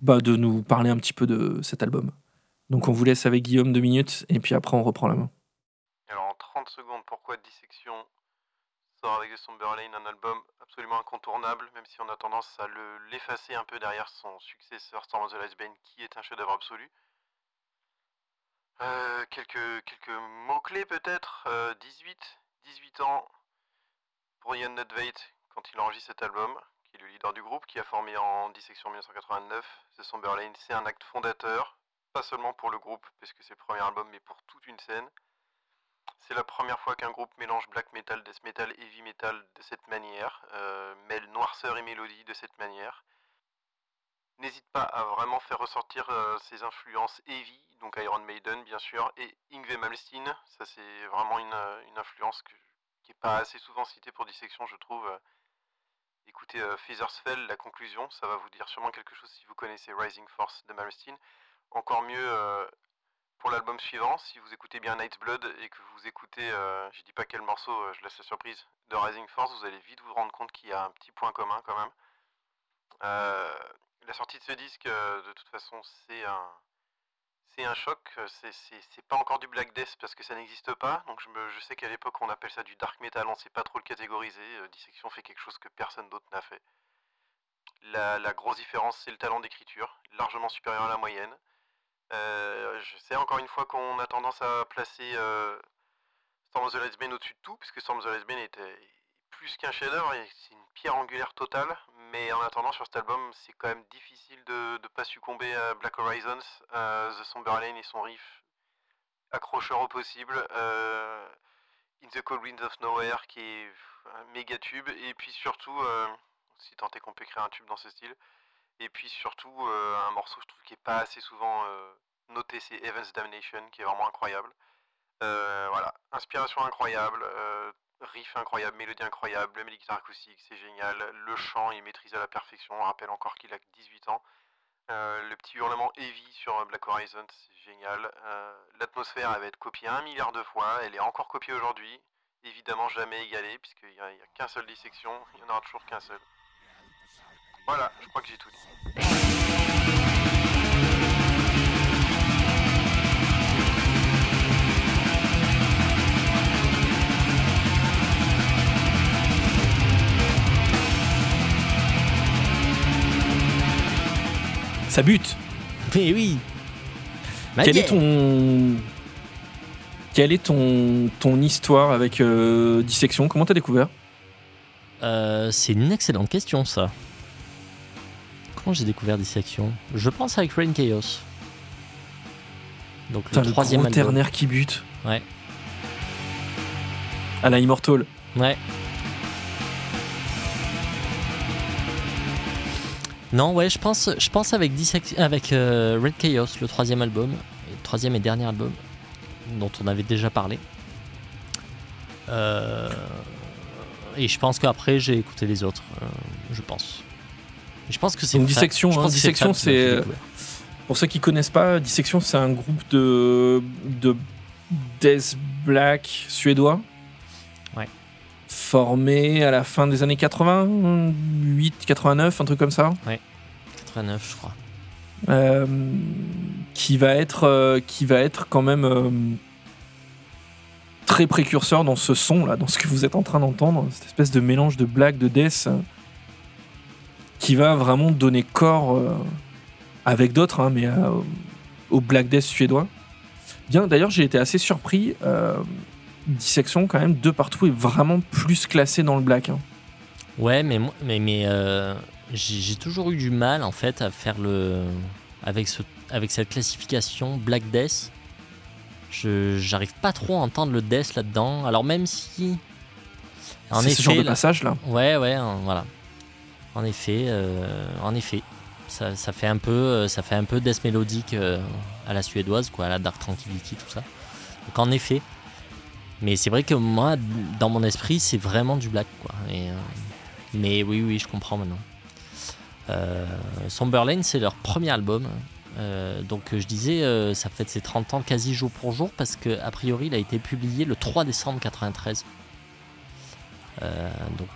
bah, de nous parler un petit peu de cet album. Donc on vous laisse avec Guillaume deux minutes et puis après on reprend la main. Alors en 30 secondes, pourquoi Dissection sort avec The Somberlane, un album absolument incontournable, même si on a tendance à le- l'effacer un peu derrière son successeur Storm of the Last qui est un chef-d'œuvre absolu? Euh, quelques, quelques mots-clés peut-être? Euh, 18, 18 ans pour Ian Nedveit quand il enregistre cet album, qui est le leader du groupe, qui a formé en dissection 1989. The Somber Lane, c'est un acte fondateur, pas seulement pour le groupe, parce que c'est le premier album, mais pour toute une scène. C'est la première fois qu'un groupe mélange black metal, death metal, heavy metal de cette manière, euh, mêle noirceur et mélodie de cette manière. N'hésite pas à vraiment faire ressortir euh, ses influences heavy, donc Iron Maiden bien sûr, et Yngwie Malmsteen. Ça c'est vraiment une, euh, influence qui n'est pas assez souvent citée pour dissection, je trouve. Euh, Écoutez euh, la conclusion, ça va vous dire sûrement quelque chose si vous connaissez Rising Force de Malmsteen. Encore mieux euh, pour l'album suivant, si vous écoutez bien Night's Blood et que vous écoutez, euh, je dis pas quel morceau, euh, je laisse la surprise, de Rising Force, vous allez vite vous rendre compte qu'il y a un petit point commun quand même. La sortie de ce disque, de toute façon, c'est un, c'est un choc. C'est, pas encore du Black Death parce que ça n'existe pas. Donc je, sais qu'à l'époque on appelle ça du Dark Metal, on sait pas trop le catégoriser. Dissection fait quelque chose que personne d'autre n'a fait. La grosse différence, c'est le talent d'écriture, largement supérieur à la moyenne. Euh, je sais encore une fois qu'on a tendance à placer euh, Storm of the Bane au-dessus de tout, puisque Storm of the Bane était plus qu'un chef-d'œuvre, c'est une pierre angulaire totale. Mais en attendant, sur cet album, c'est quand même difficile de ne pas succomber à Black Horizons, The Somber Lane et son riff accrocheur au possible. euh, In the Cold Winds of Nowhere, qui est un méga tube, et puis surtout, si tant est qu'on peut créer un tube dans ce style, et puis surtout, euh, un morceau, je trouve, qui est pas assez souvent euh, noté, c'est Heaven's Damnation, qui est vraiment incroyable. Euh, voilà, inspiration incroyable, riff incroyable, mélodie incroyable, le guitare acoustique, c'est génial. Le chant, il maîtrise à la perfection. On rappelle encore qu'il a que 18 ans. Le petit hurlement heavy sur Black Horizon, c'est génial. L'atmosphère, elle va être copiée un milliard de fois. Elle est encore copiée aujourd'hui. Évidemment, jamais égalée, puisqu'il n'y a, a qu'un seul dissection. Il n'y en aura toujours qu'un seul. Voilà, je crois que j'ai tout dit. Ça bute. Mais oui Ma Quel est ton. Quelle est ton, ton histoire avec euh, Dissection? Comment t'as découvert? Euh, C'est une excellente question, ça. Comment j'ai découvert Dissection Je pense avec Rain Chaos. Donc Putain, le le troisième gros ternaire qui bute. Ouais. À la Immortal. Ouais. Non, ouais, je pense, je pense avec, avec euh, Red Chaos, le troisième album, et le troisième et dernier album, dont on avait déjà parlé. Euh, et je pense qu'après, j'ai écouté les autres, euh, je pense. Et je pense que c'est Fab- Dissection, hein, Dissection, c'est- découvrir. Pour ceux qui connaissent pas, Dissection, c'est un groupe de, de death black suédois. Ouais. Formé à la fin des années 88, 89, un truc comme ça. 89, je crois. Euh, qui va être euh, qui va être quand même euh, très précurseur dans ce son là, dans ce que vous êtes en train d'entendre, cette espèce de mélange de black, de death, euh, qui va vraiment donner corps euh, avec d'autres, hein, mais euh, au black death suédois. Bien, d'ailleurs, j'ai été assez surpris. Euh, Dissection, quand même, de partout est vraiment plus classé dans le black. hein. Ouais, mais mais, mais j'ai toujours eu du mal en fait à faire le avec ce avec cette classification Black Death. Je j'arrive pas trop à entendre le death là-dedans. Alors même si C'est ce genre de passage là. ouais ouais hein, voilà. En effet euh, en effet ça, fait un peu euh, ça fait un peu death mélodique euh, à la suédoise quoi, à la Dark Tranquility tout ça. Donc en effet mais c'est vrai que moi, dans mon esprit, c'est vraiment du black, quoi. Mais oui, oui, je comprends maintenant. Somberlane, c'est leur premier album. Donc je disais, ça fait ses 30 ans quasi jour pour jour, parce que a priori, il a été publié le 3 décembre 93. Euh, donc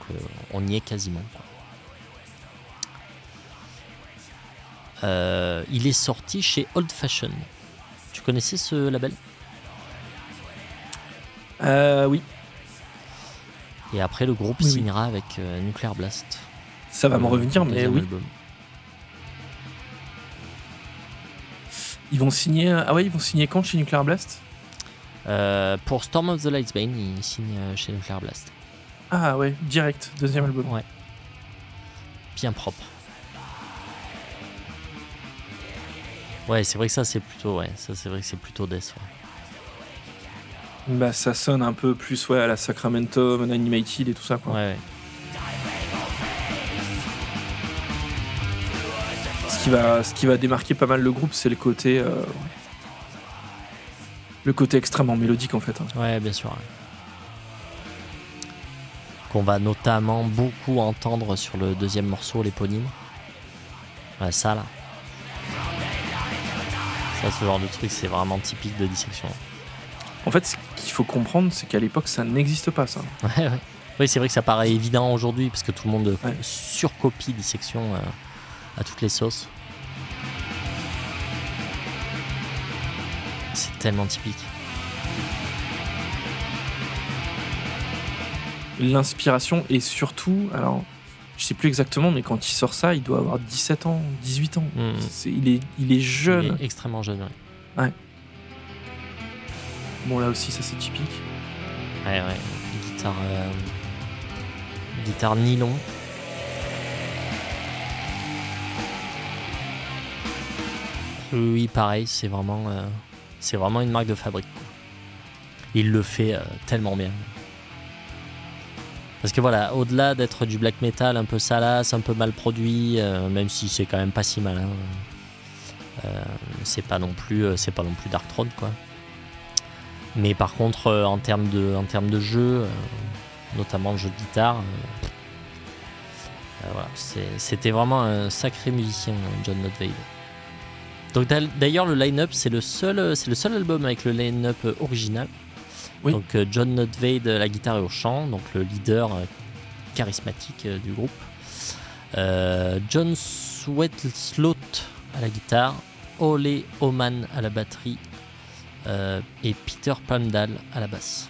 on y est quasiment. Euh, il est sorti chez Old Fashion. Tu connaissais ce label? Euh, oui, Et après, le groupe Oui, oui. signera avec euh, Nuclear Blast. ça va me Euh, revenir, mais oui. album. Ils vont signer. Ah ouais, ils vont signer quand chez Nuclear Blast? Euh, pour Storm of the Lightsbane, il signe euh, chez Nuclear Blast. Ah ouais, direct, deuxième album. Ouais. bien propre. Ouais, c'est vrai que ça c'est plutôt ouais, ça c'est vrai que c'est plutôt death. ouais. Bah, ça sonne un peu plus ouais, à la Sacramento, Animated et tout ça. Quoi. Ouais, ouais. Ce, qui va, ce qui va démarquer pas mal le groupe, c'est le côté. euh, le côté extrêmement mélodique en fait. hein. Ouais, bien sûr. ouais. Qu'on va notamment beaucoup entendre sur le deuxième morceau, l'éponyme. Ouais, ça là. Ça, ce genre de truc, c'est vraiment typique de dissection. En fait, ce qu'il faut comprendre, c'est qu'à l'époque, ça n'existe pas ça. Ouais, ouais. Oui, c'est vrai que ça paraît évident aujourd'hui parce que tout le monde Ouais. surcopie dissection euh, à toutes les sauces. C'est tellement typique. L'inspiration et surtout, alors, je sais plus exactement, mais quand il sort ça, il doit avoir 17 ans, 18 ans. C'est- il, est, il est jeune. Il est extrêmement jeune. ouais. Bon, là aussi, ça c'est typique. Ouais, ouais. Guitare. euh, Guitare nylon. Oui, pareil, c'est vraiment, euh, c'est vraiment une marque de fabrique. Il le fait euh, tellement bien. Parce que voilà, au-delà d'être du black metal un peu salace, un peu mal produit, euh, même si c'est quand même pas si mal, euh, c'est pas non plus, euh, c'est pas non plus Dark Throne quoi. Mais par contre, en termes de, en termes de jeu, notamment le jeu de guitare, voilà, c'était vraiment un sacré musicien, John Notvade. Donc d'ailleurs, le line-up, c'est le seul, c'est le seul album avec le line-up original. Donc euh, John Notvade à la guitare et au chant, donc le leader euh, charismatique euh, du groupe. John Sweatslot à la guitare, Ole Oman à la batterie et Peter Palmdale à la basse.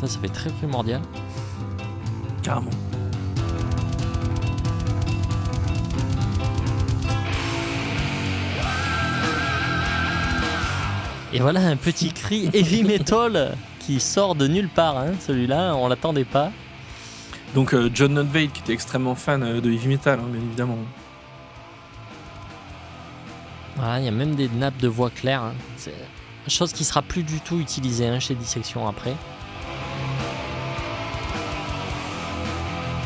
Ça, ça fait très primordial. Carrément. Et voilà un petit cri heavy metal qui sort de nulle part. hein, Celui-là, on l'attendait pas. Donc, euh, John Notvade, qui était extrêmement fan euh, de heavy metal, hein, bien évidemment. Voilà, il y a même des nappes de voix claires. hein. C'est chose qui sera plus du tout utilisée hein, chez Dissection après.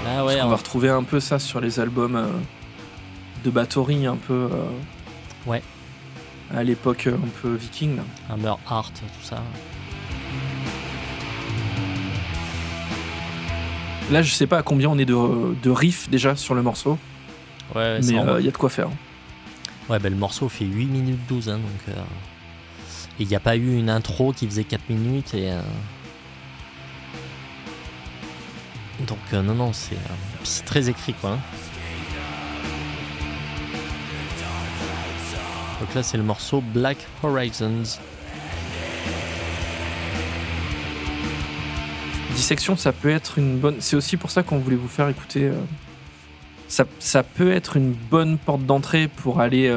Ouais, on va retrouver un peu ça sur les albums euh, de Bathory, un peu. euh, Ouais. À l'époque, euh, un peu viking. là. Hammer Heart, tout ça. Là, je sais pas à combien on est de, de riffs déjà sur le morceau, Ouais, mais il y a de quoi faire. Ouais, ben, le morceau fait 8 minutes 12, hein, donc. euh, Et il n'y a pas eu une intro qui faisait 4 minutes et. Donc, euh, non, non, c'est euh, c'est très écrit, quoi. hein. Donc là, c'est le morceau Black Horizons. Dissection, ça peut être une bonne. C'est aussi pour ça qu'on voulait vous faire écouter. euh, Ça, ça peut être une bonne porte d'entrée pour aller.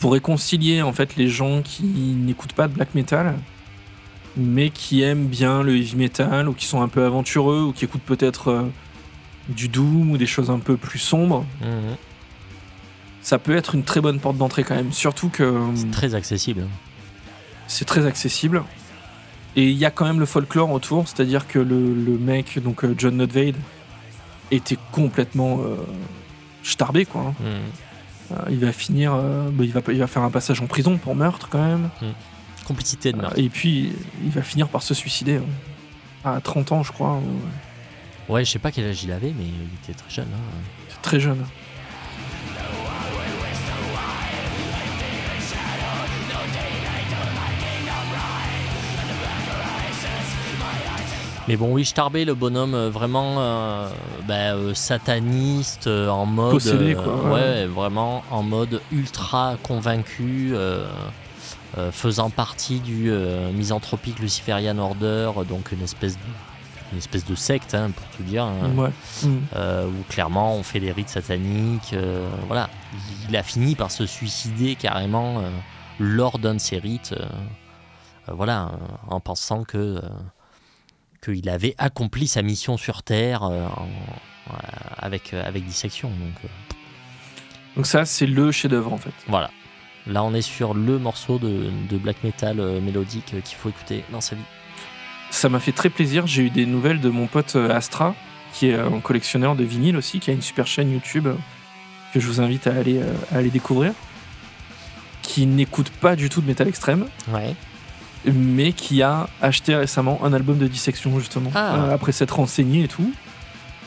Pour réconcilier en fait les gens qui n'écoutent pas de black metal, mais qui aiment bien le heavy metal, ou qui sont un peu aventureux, ou qui écoutent peut-être euh, du doom, ou des choses un peu plus sombres. Mhm. Ça peut être une très bonne porte d'entrée quand même. Surtout que. euh, C'est très accessible. c'est très accessible. Et il y a quand même le folklore autour, c'est-à-dire que le, le mec, donc euh, John Notvade, était complètement euh, starbé, quoi. hein. Mhm. Euh, il va finir, euh, bah, il, va, il va faire un passage en prison pour meurtre quand même. Complicité de Euh, meurtre. et puis, il va finir par se suicider. hein. À 30 ans, je crois. Ouais, je sais pas quel âge il avait, mais il était très jeune. hein. Très jeune. Mais bon, oui, Starbé, le bonhomme euh, vraiment euh, bah, euh, sataniste, euh, en mode. Possédé, quoi, ouais. ouais. vraiment en mode ultra convaincu, faisant partie du euh, Misanthropic Luciferian Order, donc une espèce de une espèce de secte, hein, pour tout dire. hein, Ouais. Mm. euh, où clairement on fait des rites sataniques. euh, voilà, il a fini par se suicider carrément euh, lors d'un de ses rites. euh, euh, voilà, euh, en pensant que euh, qu'il avait accompli sa mission sur Terre euh, en- euh, avec euh, avec dissection. Donc euh, Donc ça, c'est le chef-d'œuvre en fait. voilà. Là, on est sur le morceau de, de black metal euh, mélodique euh, qu'il faut écouter dans sa vie. Ça m'a fait très plaisir. J'ai eu des nouvelles de mon pote euh, Astra, qui est un collectionneur de vinyle aussi, qui a une super chaîne YouTube que je vous invite à aller, à aller découvrir, qui n'écoute pas du tout de métal extrême, Ouais. mais qui a acheté récemment un album de dissection justement, Ah. après s'être renseigné et tout.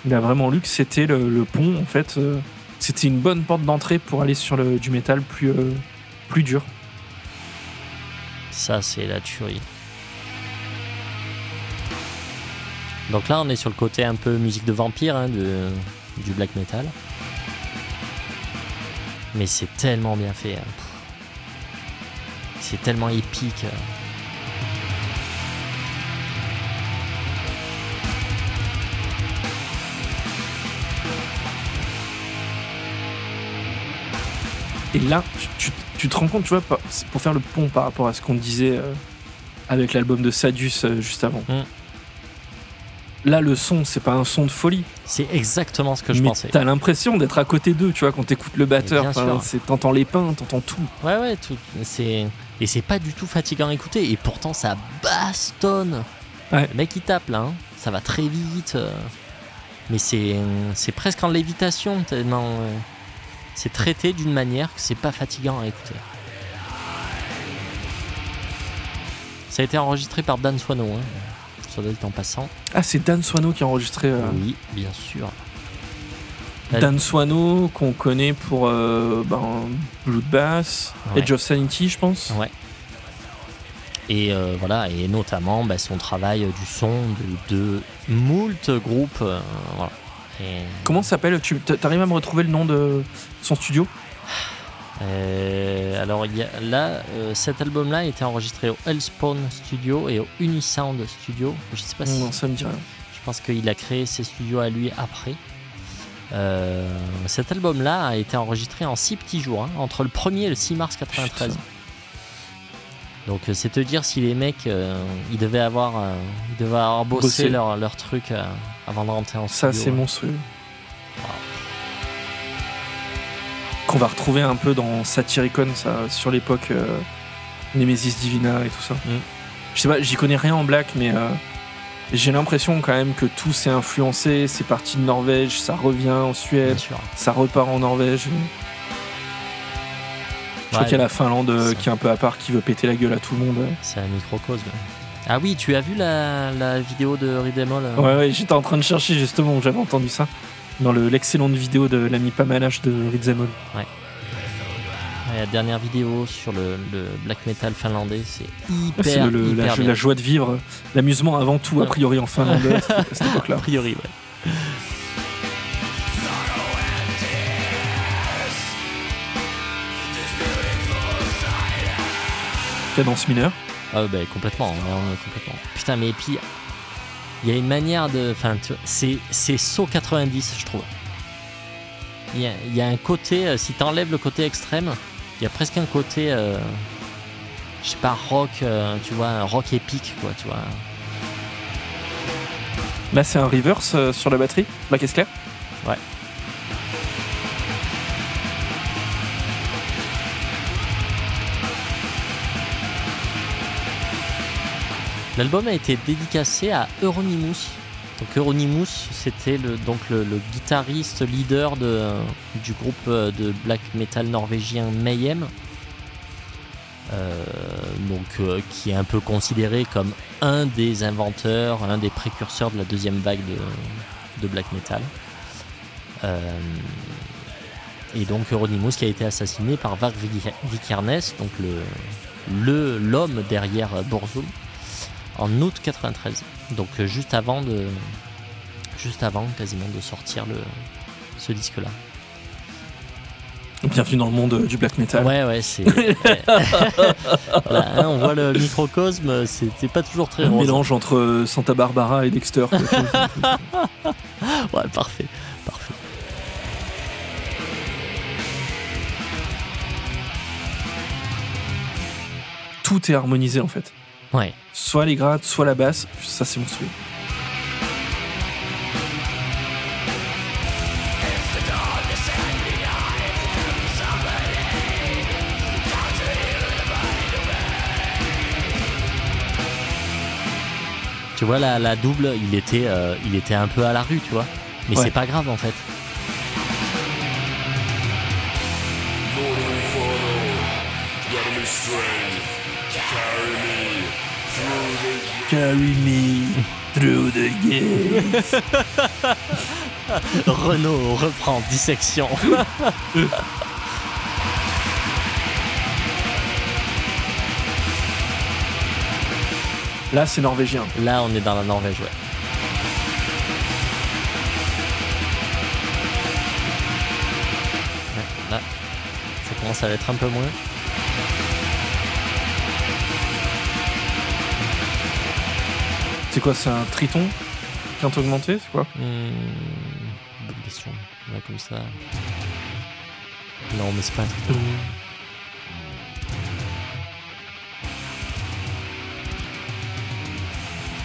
Il a vraiment lu que c'était le, le pont en fait. c'était une bonne porte d'entrée pour aller sur le, du métal plus, plus dur. Ça, c'est la tuerie. Donc là, on est sur le côté un peu musique de vampire hein, de, du black metal. Mais c'est tellement bien fait. hein. C'est tellement épique. Et là, tu, tu- te rends compte, tu vois, pour faire le pont par rapport à ce qu'on disait euh, avec l'album de Sadius euh, juste avant. Mm. Là, le son, c'est pas un son de folie. C'est exactement ce que je mais pensais. t'as l'impression d'être à côté d'eux, tu vois, quand t'écoutes le batteur. T'entends les pains, t'entends tout. Ouais, ouais, tout, c'est et c'est pas du tout fatigant à écouter. Et pourtant, ça bastonne. Ouais. Le mec, il tape là, hein. ça va très vite. euh. Mais c'est c'est presque en lévitation tellement c'est traité d'une manière que c'est pas fatigant à écouter. Ça a été enregistré par Dan Swano, hein. ça doit être en passant. Ah, c'est Dan Swano qui a enregistré. euh, Oui, bien sûr. Dan Swano, qu'on connaît pour euh, ben, Bloodbath, Ouais. Edge of Sanity, je pense. Ouais. Et euh, voilà, et notamment bah, son travail du son de, de moult groupes. euh, voilà. Et, Comment ça s'appelle? Tu arrives à me retrouver le nom de son studio euh, alors il y a, là, euh, cet album-là a été enregistré au Hellspawn Studio et au Unisound Studio. Je sais pas si. Non, ça me dit rien. Je pense qu'il a créé ses studios à lui après. Euh, cet album-là a été enregistré en 6 petits jours, hein, entre le 1er et le 6 mars 93. Putain. Donc c'est te dire si les mecs, ils devaient avoir, ils devaient avoir bossé, Bossé. leur, leur truc avant de rentrer en Ça, studio. c'est monstrueux. Qu'on va retrouver un peu dans Satyricon, ça, sur l'époque euh, Nemesis Divina et tout ça. Mm. Je sais pas, j'y connais rien en black, mais euh, j'ai l'impression quand même que tout s'est influencé. C'est parti de Norvège, ça revient en Suède, ça repart en Norvège. Je crois qu'il y a la Finlande euh, qui est un peu à part, qui veut péter la gueule à tout le monde. C'est un microcosme. Ah oui, tu as vu la, la vidéo de Ridemol euh Ouais, ouais, j'étais en train de chercher justement j'avais entendu ça. Dans le- l'excellente vidéo de l'ami Pamalash de Ritzemol. Ouais, La dernière vidéo sur le, le black metal finlandais, c'est hyper, le- la, hyper bien. la joie de vivre, l'amusement avant tout, a priori en Finlande à cette- à cette A époque-là. priori, ouais. Cadence mineure. Ah ben complètement, ouais, complètement. Putain mais et puis il y a une manière de, enfin c'est c'est saut 90 je trouve. Il y a, il y a un côté, euh, si t'enlèves le côté extrême, il y a presque un côté, euh, je sais pas rock, euh, tu vois, un rock épique quoi, tu vois. Là, c'est un reverse sur la batterie, la caisse claire. Ouais. L'album a été dédicacé à Euronymous. Donc Euronymous, c'était le, donc le, guitariste leader de, du groupe euh, de black metal norvégien Mayhem. Euh, euh, qui est un peu considéré comme un des inventeurs, un des précurseurs de la deuxième vague de, black metal. Euh, et donc Euronymous qui a été assassiné par Varg Vik- Vikernes, donc le- l'homme derrière Borzum, en août 93. Donc euh, juste avant de juste avant quasiment de sortir le ce disque là. Bienvenue dans le monde euh, du black metal. Ouais, ouais, c'est. Voilà, hein, on voit le microcosme, c'était pas toujours très Un rose. mélange entre euh, Santa Barbara et Dexter. Ouais, parfait, parfait. Tout est harmonisé en fait. Ouais. Soit les grattes, soit la basse. Ça, c'est monstrueux. Tu vois, la, la double, il était, euh, il était un peu à la rue, tu vois. Mais Ouais. c'est pas grave en fait. Carry me through the gates. Renault reprend dissection. Là, c'est norvégien. Là, on est dans la Norvège, ouais. Ouais, Là, ça commence à être un peu moins. C'est quoi C'est un triton Quinte augmenté C'est quoi Hmm, bonne question. Là, comme ça. Non, mais c'est pas un truc.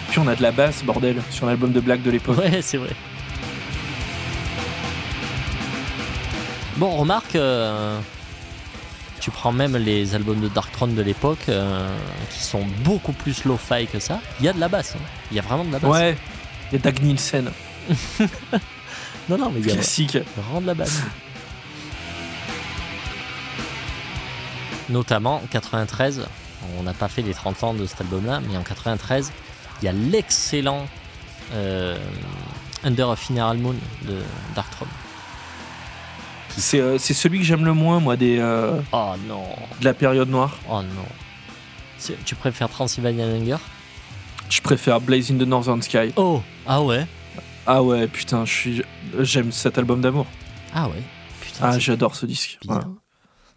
Puis on a de la basse, bordel, sur l'album de Black de l'époque. Ouais, c'est vrai. Bon, remarque, euh, tu prends même les albums de Darkthrone de l'époque, euh, qui sont beaucoup plus lo-fi que ça. Il y a de la basse. hein. Il y a vraiment de la basse. Ouais. Il y a Dag Nielsen, Non, non, mais il y a classique. de la basse. Notamment 93, on n'a pas fait les 30 ans de cet album-là, mais en 93, il y a l'excellent euh, Under a Funeral Moon de Darkthrone. C'est euh, c'est celui que j'aime le moins, moi, des, euh, Oh non, de la période noire. oh non. C'est- Tu préfères Transylvanian Hunger Je préfère Blaze in the Northern Sky. Oh Ah ouais? Ah ouais, putain, je suis, j'aime cet album d'amour. Ah ouais? Putain, Ah, c'est j'adore ce disque.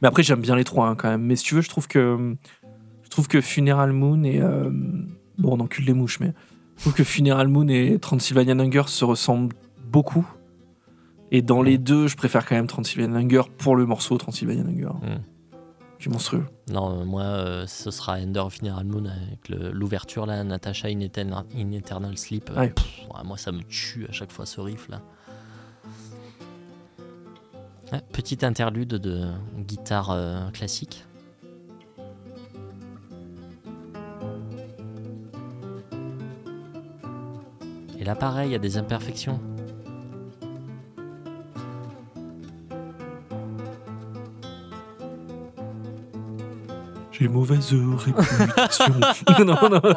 Mais après, j'aime bien les trois hein, quand même. Mais si tu veux, je trouve que je trouve que Funeral Moon et euh, bon, on encule les mouches, mais je trouve que Funeral Moon et Transylvanian Hunger se ressemblent beaucoup. Et dans les deux, je préfère quand même Transylvanian Hunger pour le morceau Transylvanian Hunger, Mm. qui est monstrueux. Non, euh, moi, euh, ce sera Under of Funeral Moon avec l'ouverture là, Natasha in Eternal, in Eternal Sleep. Euh, Ouais. pff, ouais, moi, ça me tue à chaque fois ce riff là. Petite interlude de guitare euh, classique. Et là, pareil, il y a des imperfections. J'ai mauvaise réputation. non, non.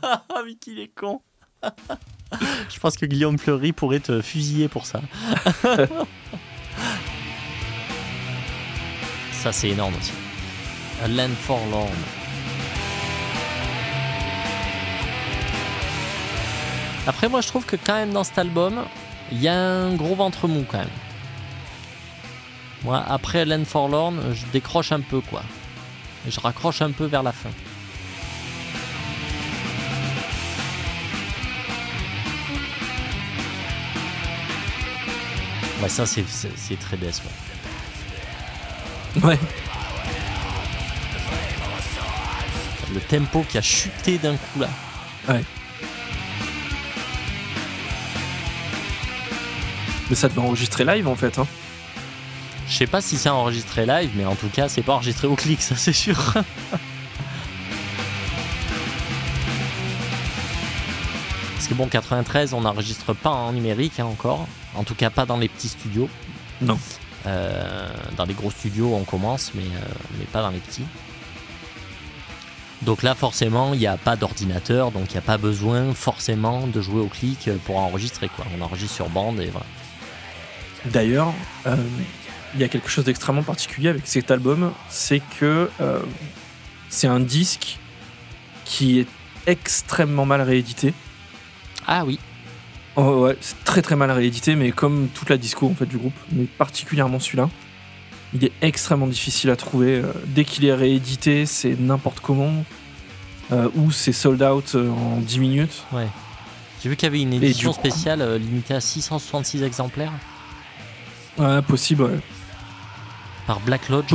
Ah, mais qu'il est con Je pense que Guillaume Fleury pourrait te fusiller pour ça. ça, c'est énorme aussi. A Land Forlorn. Après, moi, je trouve que quand même dans cet album, il y a un gros ventre mou quand même. Moi, après Land Forlorn, je décroche un peu, quoi. Et je raccroche un peu vers la fin. Ouais, ça, c'est- c'est c'est très décevant. Ouais. Le tempo qui a chuté d'un coup là. Mais ça devait enregistrer live en fait. Hein. Je sais pas si c'est enregistré live, mais en tout cas, c'est pas enregistré au clic, ça c'est sûr. Parce que bon, 93, on n'enregistre pas en numérique hein, encore. En tout cas, pas dans les petits studios. Non. Euh, dans les gros studios, on commence, mais, euh, mais pas dans les petits. Donc là, forcément, il n'y a pas d'ordinateur, donc il n'y a pas besoin forcément de jouer au clic pour enregistrer. Quoi. On enregistre sur bande et voilà. D'ailleurs, euh, il y a quelque chose d'extrêmement particulier avec cet album, c'est que euh, c'est un disque qui est extrêmement mal réédité. Ah oui, Oh, ouais, c'est très très mal réédité, mais comme toute la disco en fait du groupe, mais particulièrement celui-là. Il est extrêmement difficile à trouver. Euh, Dès qu'il est réédité, c'est n'importe comment. Euh, ou c'est sold out en 10 minutes. Ouais. J'ai vu qu'il y avait une édition spéciale limitée à 666 exemplaires Ouais, possible, ouais. Par Black Lodge.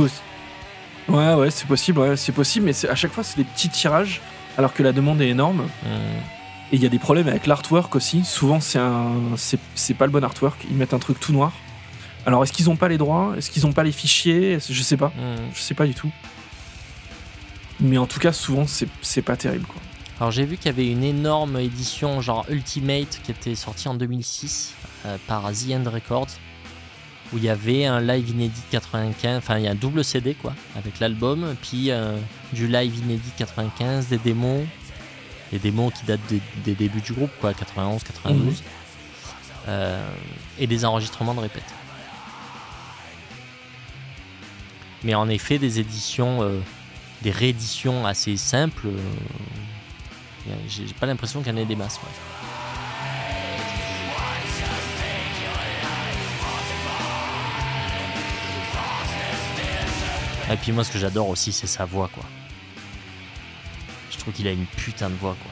Ouais, ouais, c'est possible, ouais, c'est possible, mais à chaque fois, c'est des petits tirages, alors que la demande est énorme. Hum, Et il y a des problèmes avec l'artwork aussi. Souvent, c'est un, c'est, c'est pas le bon artwork. Ils mettent un truc tout noir. Alors, est-ce qu'ils ont pas les droits? Est-ce qu'ils ont pas les fichiers? Je sais pas. hum. Je sais pas du tout. Mais en tout cas, souvent, c'est, c'est pas terrible, quoi. Alors j'ai vu qu'il y avait une énorme édition genre Ultimate qui était sortie en 2006 euh, par The End Records où il y avait un live inédit de 95, enfin il y a un double CD quoi avec l'album, puis euh, du live inédit de 95, des démos, des démos qui datent des, des débuts du groupe quoi, 91, 92, Mhm. euh, et des enregistrements de répète. Mais en effet des éditions, euh, des rééditions assez simples. j'ai j'ai pas l'impression qu'il y en ait des masses. ouais. Et puis moi, ce que j'adore aussi, c'est sa voix, quoi. Je trouve qu'il a une putain de voix, quoi.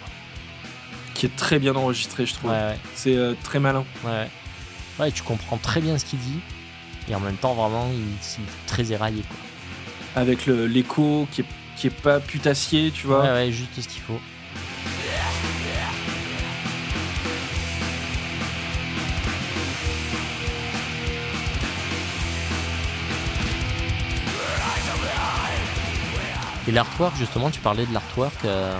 Qui est très bien enregistré, je trouve. Ouais, ouais, C'est euh, très malin. ouais. Ouais, tu comprends très bien ce qu'il dit. Et en même temps, vraiment, il, est très éraillé, quoi. Avec l'écho qui est, qui est pas putassier, tu vois. Ouais, ouais, juste ce qu'il faut. Et l'artwork, justement, tu parlais de l'artwork, euh,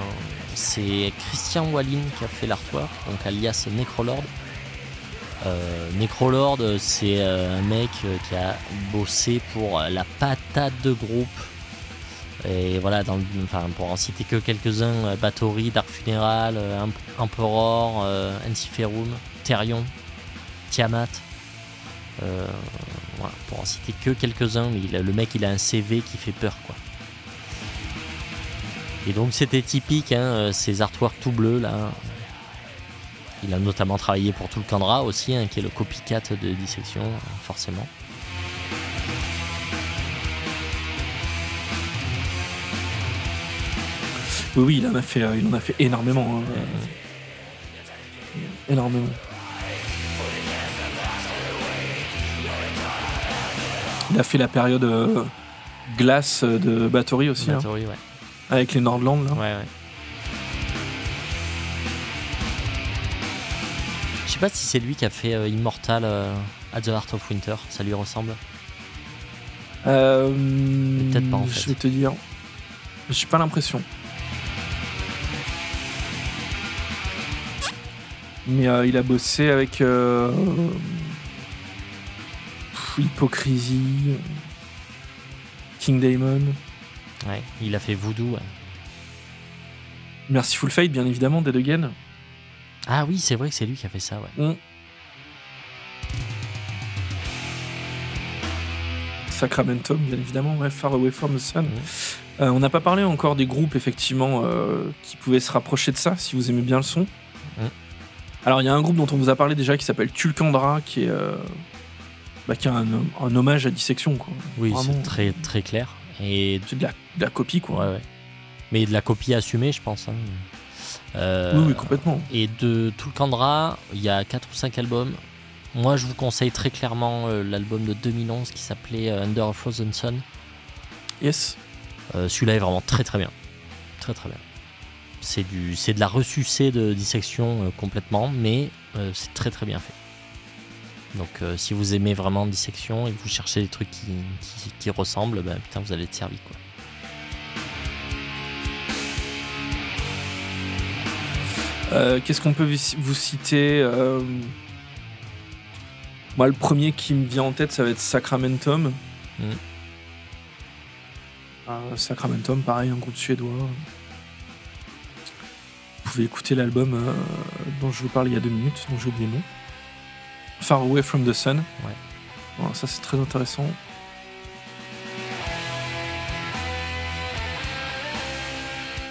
c'est Christian Wallin qui a fait l'artwork, donc alias Necrolord. Euh, Necrolord, c'est euh, un mec qui a bossé pour la patate de groupe et voilà, pour en citer que quelques-uns, Bathory, Dark Funeral, Emp- Emperor, Ensiferum, Therion, Tiamat. Voilà, pour en citer que quelques-uns, le mec il a un CV qui fait peur quoi. Et donc c'était typique, hein, euh, ces artworks tout bleus là. Il a notamment travaillé pour Tulkandra aussi, hein, qui est le copycat de Dissection, forcément. Oui, oui, il en a fait, euh, il en a fait énormément. hein. Énormément. Il a fait la période euh, glace de Bathory aussi, Bathory, ouais. Avec les Nordland. Là. Ouais, ouais. Je sais pas si c'est lui qui a fait euh, Immortal euh, at the Heart of Winter, ça lui ressemble? Euh, Peut-être pas, en fait. Je vais te dire. J'ai pas l'impression. Mais euh, il a bossé avec euh, Hypocrisie, King Damon, Ouais, il a fait Voodoo. ouais. Merciful Fate, bien évidemment, Dead Again. Ah oui, c'est vrai que c'est lui qui a fait ça, ouais. Sacramentum, bien évidemment, ouais, Far Away from the Sun. Euh, on n'a pas parlé encore des groupes, effectivement, euh, qui pouvaient se rapprocher de ça, si vous aimez bien le son. Alors, il y a un groupe dont on vous a parlé déjà qui s'appelle Tulkandra, qui est, euh, bah, qui est un, un hommage à Dissection, quoi. Oui, c'est très très clair. Et C'est de la, de la copie, quoi. ouais, ouais. Mais de la copie assumée, je pense. hein. Euh, Oui, oui, complètement. Et de Tulkandra, il y a 4 ou 5 albums. Moi, je vous conseille très clairement euh, l'album de 2011 qui s'appelait euh, Under a Frozen Sun. Yes. Euh, Celui-là est vraiment très très bien. Très très bien. C'est du, c'est de la ressucée de dissection complètement, mais c'est très très bien fait. Donc si vous aimez vraiment dissection et que vous cherchez des trucs qui, qui, qui ressemblent, ben putain vous allez être servi quoi. Euh, Qu'est-ce qu'on peut vous citer euh, Moi, le premier qui me vient en tête, ça va être Sacramentum. Mhm. Euh, Sacramentum, pareil, un groupe suédois. Vous pouvez écouter l'album euh, dont je vous parle il y a deux minutes, dont j'ai oublié le nom. Far Away from the Sun. Ouais. Voilà, ça, c'est très intéressant.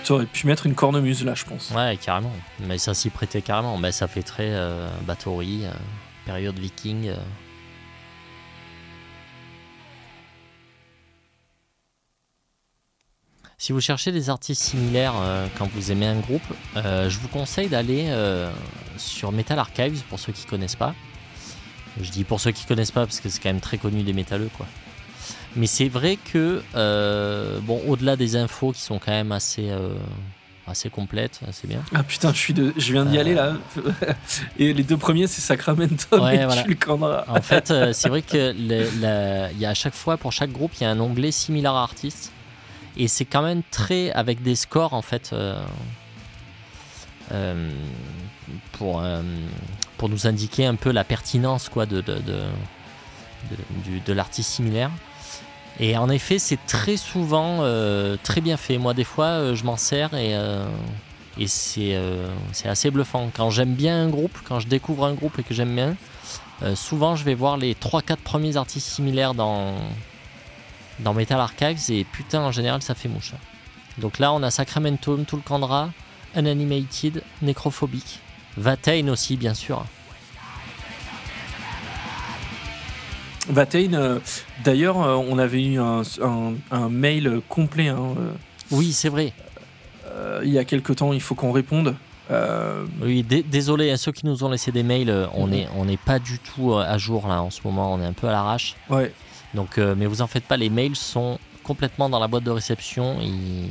Tu aurais pu mettre une cornemuse là, je pense. Ouais, carrément. Mais ça s'y prêtait carrément. Mais ça fait très euh, euh période viking. Euh. Si vous cherchez des artistes similaires euh, quand vous aimez un groupe, je vous conseille d'aller sur Metal Archives pour ceux qui connaissent pas. Je dis pour ceux qui connaissent pas parce que c'est quand même très connu des métalleux quoi. Mais c'est vrai que euh, bon, au-delà des infos qui sont quand même assez euh, assez complètes, assez bien. Ah putain, je, suis de... je viens d'y aller là. Et les deux premiers, c'est Sacramento Ouais, et voilà. En fait, euh, c'est vrai que le- la- il y a à chaque fois pour chaque groupe, il y a un onglet similar artist et c'est quand même très avec des scores en fait euh, euh, pour euh, pour nous indiquer un peu la pertinence quoi de de, de l'artiste similaire. Et en effet, c'est très souvent euh, très bien fait. Moi, des fois, euh, je m'en sers et euh, c'est assez bluffant. Quand j'aime bien un groupe, quand je découvre un groupe et que j'aime bien, souvent, je vais voir les 3-4 premiers artistes similaires dans, Metal Archives et putain, en général, ça fait mouche. Donc là, on a Sacramento, Tulkandra, Unanimated, Necrophobic, Vatain aussi, bien sûr. Vatain, euh, d'ailleurs, euh, on avait eu un, un- un mail complet hein, euh, Oui, c'est vrai. il y a quelque temps, il faut qu'on réponde. Euh, Oui, dé- désolé à ceux qui nous ont laissé des mails, on Mhm. n'est on n'est pas du tout à jour là en ce moment, on est un peu à l'arrache. ouais. Donc, euh, mais vous en faites pas, les mails sont complètement dans la boîte de réception. Ils, ils-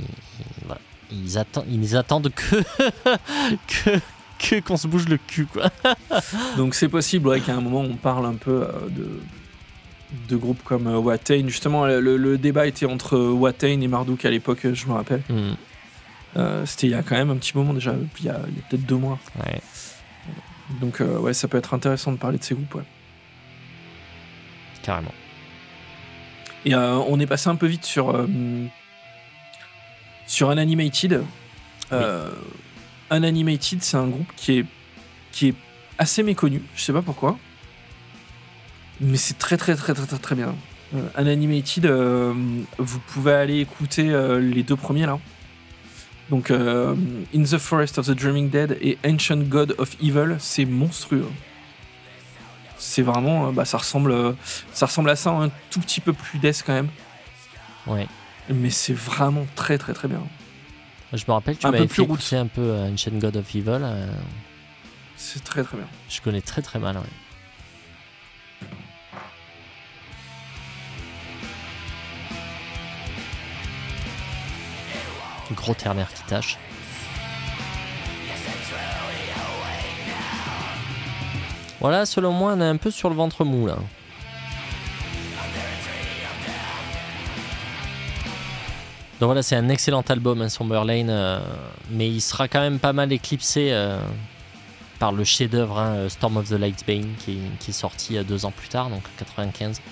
voilà. ils, attendent, ils attendent que que qu'on se bouge le cul quoi. Donc c'est possible ouais, qu'à un moment on parle un peu euh, de, de groupes comme euh, Watain. Justement, le, le débat était entre Watain et Marduk à l'époque, je me rappelle. Hmm, Euh, C'était il y a quand même un petit moment déjà, il y a, peut-être deux mois. ouais. Donc euh, ouais, ça peut être intéressant de parler de ces groupes. ouais. Carrément. Et euh, on est passé un peu vite sur euh, sur Unanimated. Euh, Unanimated, c'est un groupe qui est qui est assez méconnu. Je sais pas pourquoi, mais c'est très très très très très très bien. Euh, Unanimated, euh, vous pouvez aller écouter euh, les deux premiers là. Donc euh, In the Forest of the Dreaming Dead et Ancient God of Evil, c'est monstrueux. C'est vraiment, euh, bah, ça ressemble, euh, ça ressemble à ça, un tout petit peu plus death quand même. Ouais. Mais c'est vraiment très très très bien. Je me rappelle, tu Un peu m'avais plus fait écouter un peu Ancient God of Evil. euh, C'est très très bien. je connais très très mal. ouais. Gros ternaire qui tâche. Voilà, selon moi, on est un peu sur le ventre mou là. Donc voilà, c'est un excellent album, hein, euh, mais il sera quand même pas mal éclipsé euh, par le chef-d'œuvre hein, euh, Storm of the Lightbane qui, qui est sorti deux ans plus tard, donc en 95.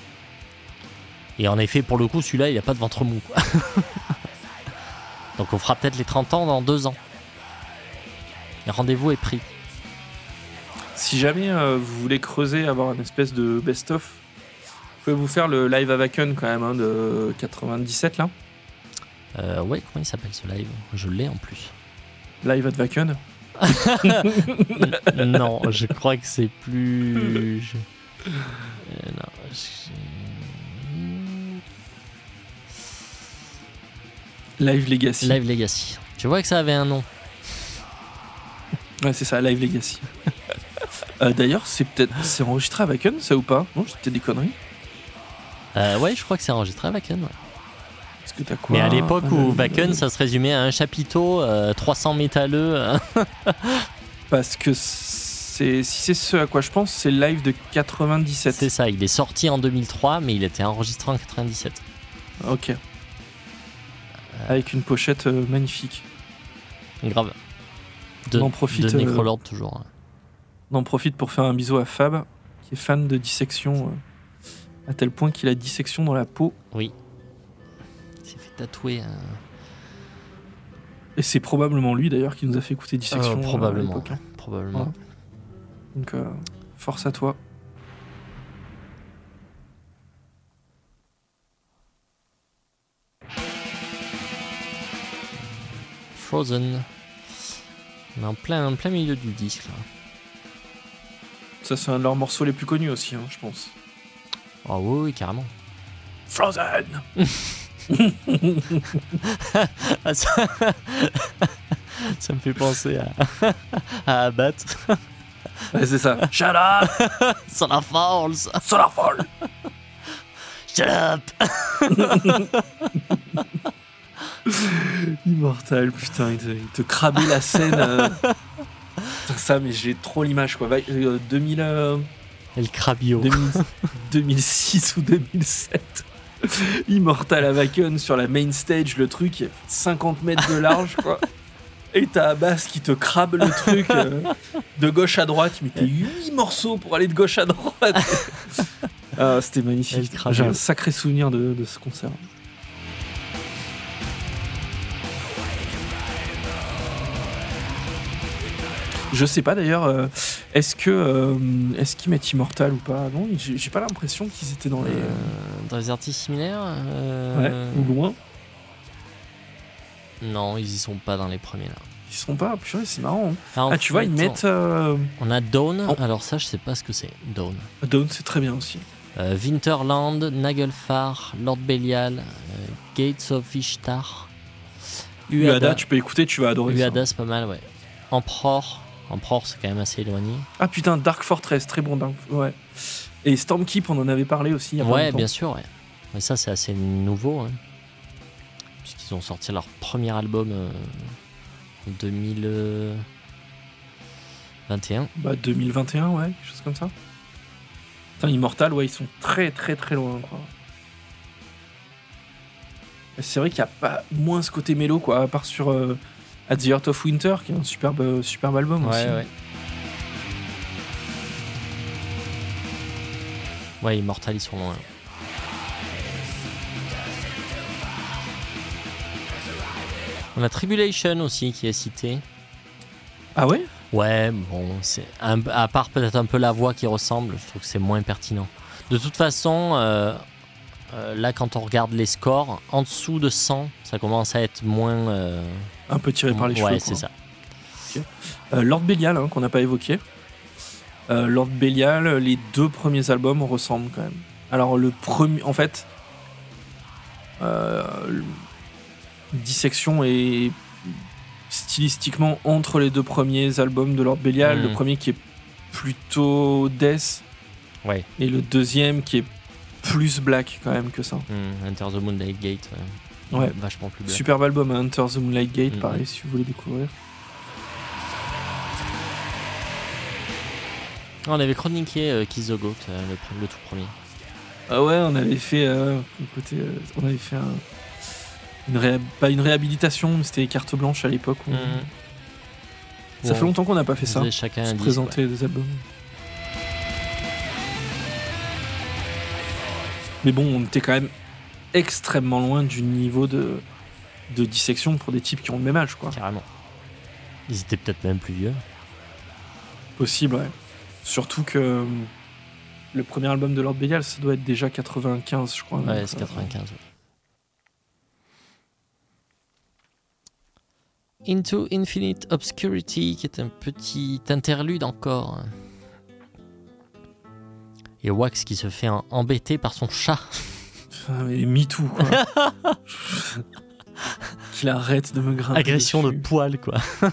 Et en effet, pour le coup, celui-là, il n'a pas de ventre mou. donc on fera peut-être les 30 ans dans deux ans. Rendez-vous est pris. Si jamais euh, vous voulez creuser, avoir une espèce de best-of, vous pouvez vous faire le live à Wacken quand même hein, de 97 là. Euh, ouais, comment il s'appelle ce live? Je l'ai en plus. Live at Wacken. non, je crois que c'est plus. je- Euh, non, Live Legacy. Live Legacy. Tu vois que ça avait un nom. Ouais, c'est ça, Live Legacy. Euh, D'ailleurs, c'est peut-être c'est enregistré à Wacken ça ou pas? Non, peut-être des conneries. Euh, ouais, je crois que c'est enregistré à Wacken. ouais. Parce que t'as quoi? Mais à l'époque où Euh, Wacken, ça se résumait à un chapiteau, euh, 300 métalleux. euh. Parce que c'est si c'est ce à quoi je pense, c'est le live de 97. c'est ça, il est sorti en 2003, mais il était enregistré en 97. Ok. Avec une pochette euh, magnifique. Grave. De, On en profite, de euh, Necrolord toujours. On en profite pour faire un bisou à Fab, qui est fan de dissection, euh, à tel point qu'il a dissection dans la peau. Oui. Il s'est fait tatouer. un- Et c'est probablement lui d'ailleurs qui nous a fait écouter dissection. Euh, à probablement. hein. Probablement. Ouais. Donc, euh, force à toi. Frozen. On est en plein, en plein milieu du disque là. Ça, c'est un de leurs morceaux les plus connus aussi, hein, je pense. Ah oui, oui, carrément. Frozen Ah, ça... ça me fait penser à, à Abat. Ouais, c'est ça. Shut up Solar Falls Solar Fall Shut up Immortal, putain, il te, il te crabait la scène. euh. Putain, ça, mais j'ai trop l'image, quoi. Va- euh, 2000, euh, El Crabio. 2000 2006 ou 2007. Immortal à Wacken sur la main stage, le truc, il y a 50 mètres de large, quoi. Et t'as Abbas qui te crabe le truc euh, de gauche à droite. Il mettait 8 morceaux pour aller de gauche à droite. Ah, C'était magnifique. J'ai un sacré souvenir de, de ce concert. Je sais pas d'ailleurs, euh, est-ce que euh, est-ce qu'ils mettent Immortal ou pas Non, j'ai pas l'impression qu'ils étaient dans les Euh, dans les artistes similaires ouais, ou loin. Non, ils y sont pas dans les premiers là. Ils seront pas. Purée, c'est marrant. hein. Ah, Ah, tu vois, ils mettent euh, On a Dawn, Oh. alors ça je sais pas ce que c'est, Dawn. Dawn, c'est très bien aussi. Euh, Winterland, Nagelfar, Lord Belial, euh, Gates of Ishtar, Uada, tu peux écouter, tu vas adorer. ça. Uada c'est pas mal, ouais. Emperor, Emperor c'est quand même assez éloigné. Ah putain, Dark Fortress, très bon. Dark... Ouais. Et Stormkeep, on en avait parlé aussi. Il y a pas Ouais, bien sûr, ouais. Mais ça c'est assez nouveau, hein. puisqu'ils ont sorti leur premier album euh, en 2021. Bah 2021, ouais, quelque chose comme ça. Putain, Immortal, ouais, ils sont très très très loin, quoi. C'est vrai qu'il n'y a pas moins ce côté mélo, quoi, à part sur euh, At the Heart of Winter, qui est un superbe, superbe album aussi. Ouais, ouais. Ouais, Immortal, ils sont loin. On a Tribulation aussi qui est cité. Ah ouais? Ouais, bon, c'est à part peut-être un peu la voix qui ressemble, je trouve que c'est moins pertinent. De toute façon, euh, euh, là quand on regarde les scores, en dessous de 100, ça commence à être moins. euh, Un peu tiré par les ouais, cheveux. c'est quoi. ça. Euh, Lord Belial, hein, qu'on n'a pas évoqué. Euh, Lord Belial, les deux premiers albums ressemblent quand même. Alors le premier, en fait, euh, le- Dissection est stylistiquement entre les deux premiers albums de Lord Belial. Mhm. Le premier qui est plutôt death Ouais. et le deuxième qui est plus black quand même que ça. Hmm, Enter the Moonlight Gate, ouais. Ouais. vachement plus bien. Superbe album, hein, Hunter the Moonlight Gate, Mhm. pareil si vous voulez découvrir. On avait chroniqué euh, Kiss the Goat, euh, le, tout premier. Ah ouais, on avait fait, euh, écoutez, euh, on avait fait un, une réha- pas une réhabilitation, mais c'était carte blanche à l'époque. Mhm. Ça Bon, fait longtemps qu'on n'a pas fait ça. chacun Se disque, présenter des albums. Mais bon, on était quand même extrêmement loin du niveau de, de dissection pour des types qui ont le même âge, quoi. carrément. Ils étaient peut-être même plus vieux. Possible, ouais. Surtout que euh, le premier album de Lord Belial, ça doit être déjà 95, je crois. Ouais, c'est euh, 95. ouais. Into Infinite Obscurity, qui est un petit interlude encore. Et Wax qui se fait embêter par son chat. Putain, mais MeToo, quoi. Qu'il arrête de me grimper. Agression de poil, quoi.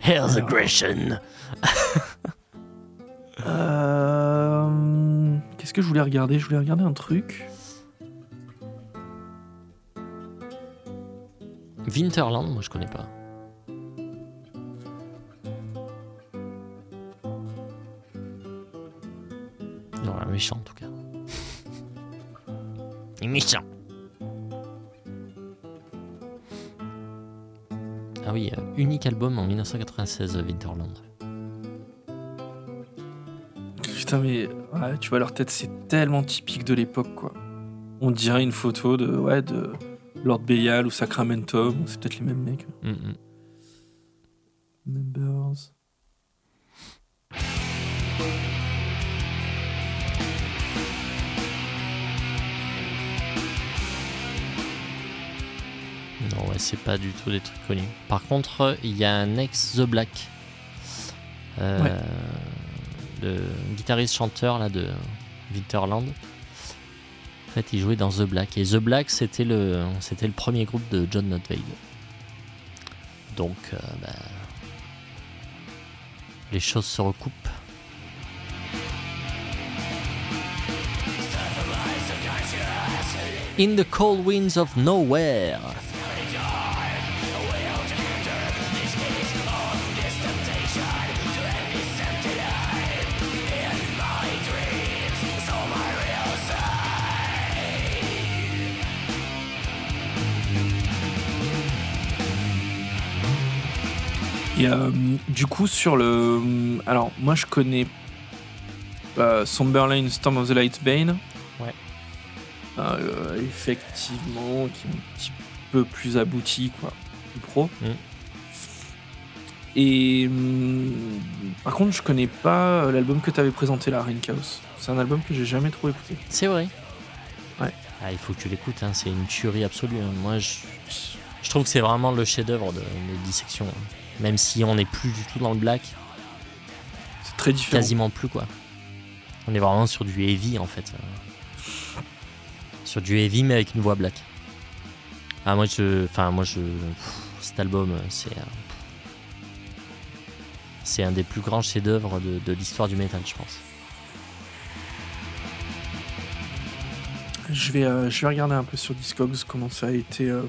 Here's Alors. aggression. Euh, Qu'est-ce que je voulais regarder? Je voulais regarder un truc. Winterland, moi je connais pas. Non, un méchant en tout cas. Il est méchant. Ah oui, euh, unique album en 1996, Winterland. Putain, mais ouais, tu vois, leur tête, c'est tellement typique de l'époque, quoi. On dirait une photo de, ouais, de Lord Belial ou Sacramento. Bon, c'est peut-être les mêmes mecs. Mm, mm. Members. Non, ouais, c'est pas du tout des trucs connus. Par contre, il y a un ex The Black, euh, Ouais. le guitariste-chanteur là de Winterland, fait, il jouait dans The Black. Et The Black, c'était le, c'était le premier groupe de John Notvade. Donc, euh, bah, les choses se recoupent. In the cold winds of nowhere. Et euh, du coup, sur le. Alors, moi, je connais euh, Somberlane Storm of the Light Bane. Ouais. Euh, effectivement, qui est un petit peu plus abouti, quoi. Plus pro. Mm. Et. hum, par contre, je connais pas l'album que tu avais présenté là, Rain Chaos. C'est un album que j'ai jamais trop écouté. C'est vrai. Ouais. Ah, il faut que tu l'écoutes, hein, c'est une tuerie absolue. hein. Moi, je, je trouve que c'est vraiment le chef-d'œuvre de, de Dissection. hein. Même si on n'est plus du tout dans le black, C'est très différent. quasiment plus quoi. On est vraiment sur du heavy en fait. Sur du heavy mais avec une voix black. Ah moi je, enfin moi je, pff, cet album c'est, euh, c'est un des plus grands chefs-d'œuvre de, de l'histoire du métal je pense. Je vais, euh, je vais regarder un peu sur Discogs comment ça a été euh,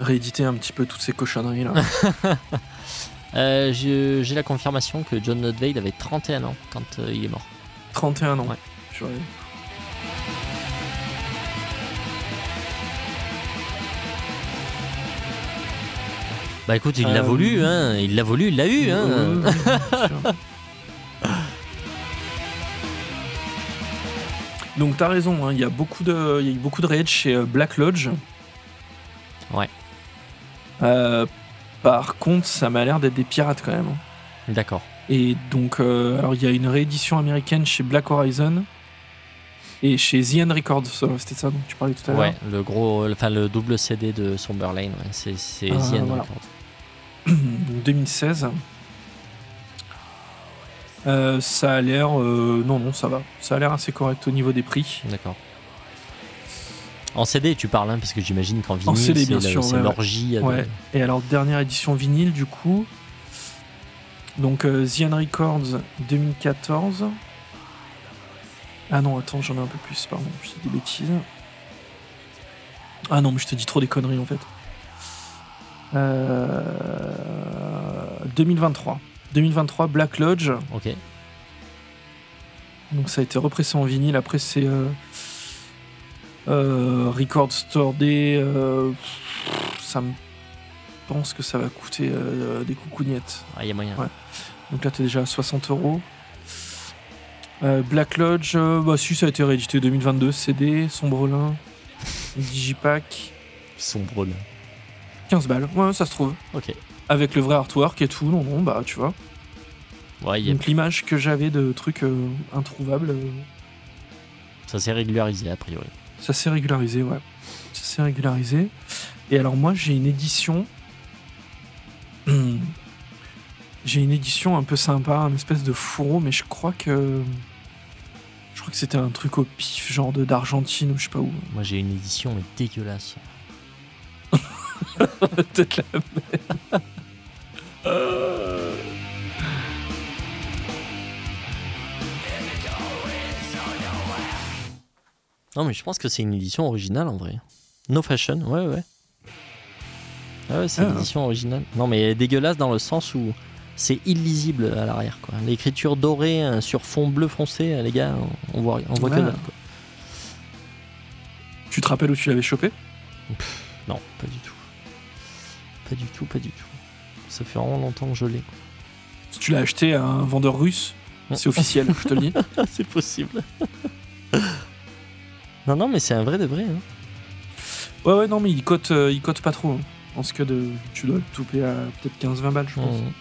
réédité un petit peu toutes ces cochonneries là. Euh, j'ai la confirmation que John Notvade avait 31 ans quand euh, il est mort. 31 ans. Ouais. Purée. Bah écoute, il l'a Euh, voulu, hein, il l'a voulu, il l'a eu. Hein. Donc t'as raison, hein, il y a beaucoup de, il y a eu beaucoup de raids chez Black Lodge. Ouais. Euh, par contre, ça m'a l'air d'être des pirates quand même. hein. D'accord. Et donc, euh, alors il y a une réédition américaine chez Black Horizon et chez The End Records. C'était ça dont tu parlais tout à l'heure. Ouais, le gros, enfin le double CD de Somberlane, ouais, c'est c'est Ah, The End voilà. Records. donc 2016. Euh, ça a l'air. euh, non, non, ça va. Ça a l'air assez correct au niveau des prix. D'accord. En CD, tu parles, hein, parce que j'imagine qu'en vinyle, CD, c'est bien sûr, c'est ouais, l'orgie. euh, de- Ouais. Et alors, dernière édition vinyle, du coup. Donc, euh, The End Records 2014. Ah non, attends, j'en ai un peu plus, pardon, je dis des bêtises. Ah non, mais je te dis trop des conneries en fait. Euh, 2023. 2023, Black Lodge. Ok. Donc ça a été repressé en vinyle. Après, c'est euh, Record Store Day. euh, ça me pense que ça va coûter euh, des coucougnettes. Ah, il y a moyen. Ouais. Donc là, t'es déjà à 60 euros. Euh, Black Lodge, euh, bah si, ça a été réédité 2022. CD, Sombrelin, Digipack, Sombre. là. 15 balles. Ouais, ça se trouve. Ok. Avec le vrai artwork et tout. Non, non, bah tu vois. Ouais, il y a- Donc l'image que j'avais de trucs euh, introuvables. euh, ça s'est régularisé a priori. Ça s'est régularisé, ouais. Ça s'est régularisé. Et alors moi, j'ai une édition. j'ai une édition un peu sympa, un espèce de fourreau, mais je crois que. Je crois que c'était un truc au pif, genre de d'Argentine ou je sais pas où. Moi, j'ai une édition mais dégueulasse. Peut-être la même. Non, mais je pense que c'est une édition originale en vrai. No Fashion, ouais, ouais. Ah ouais, c'est Ah. une édition originale. Non, mais dégueulasse dans le sens où c'est illisible à l'arrière, quoi. L'écriture dorée euh, sur fond bleu foncé, euh, les gars, on voit, on voit que dalle, quoi. Tu te rappelles où tu l'avais chopé? Non, pas du tout. Pas du tout, pas du tout. Ça fait vraiment longtemps que je l'ai. Si tu l'as acheté à un vendeur russe, c'est officiel, je te le dis. c'est possible. Non, non, mais c'est un vrai de vrai. hein. Ouais, ouais, non, mais il cote, euh, il cote pas trop. hein. Je pense que de, tu dois le touper à peut-être 15-20 balles, je pense. Mhm.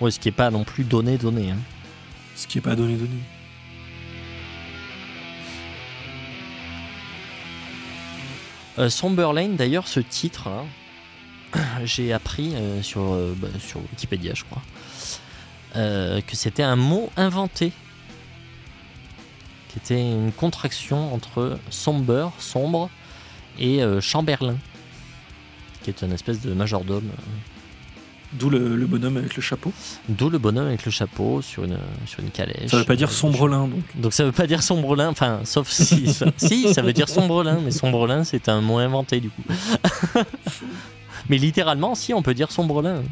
Ouais, ce qui est pas non plus donné, donné. hein. Ce qui est pas donné, donné. Euh, Somberlane, d'ailleurs, ce titre, hein, j'ai appris euh, sur, bah, sur Wikipédia, je crois, que c'était un mot inventé qui était une contraction entre Somber, sombre, et euh, Chamberlain, qui est une espèce de majordome. euh, D'où le, le bonhomme avec le chapeau. D'où le bonhomme avec le chapeau sur une, sur une calèche. Ça veut pas dire sombrelin, donc. Donc ça veut pas dire sombrelin, enfin, sauf si. ça- si, ça veut dire sombrelin, mais sombrelin, c'est un mot inventé du coup. mais littéralement, si, on peut dire sombrelin.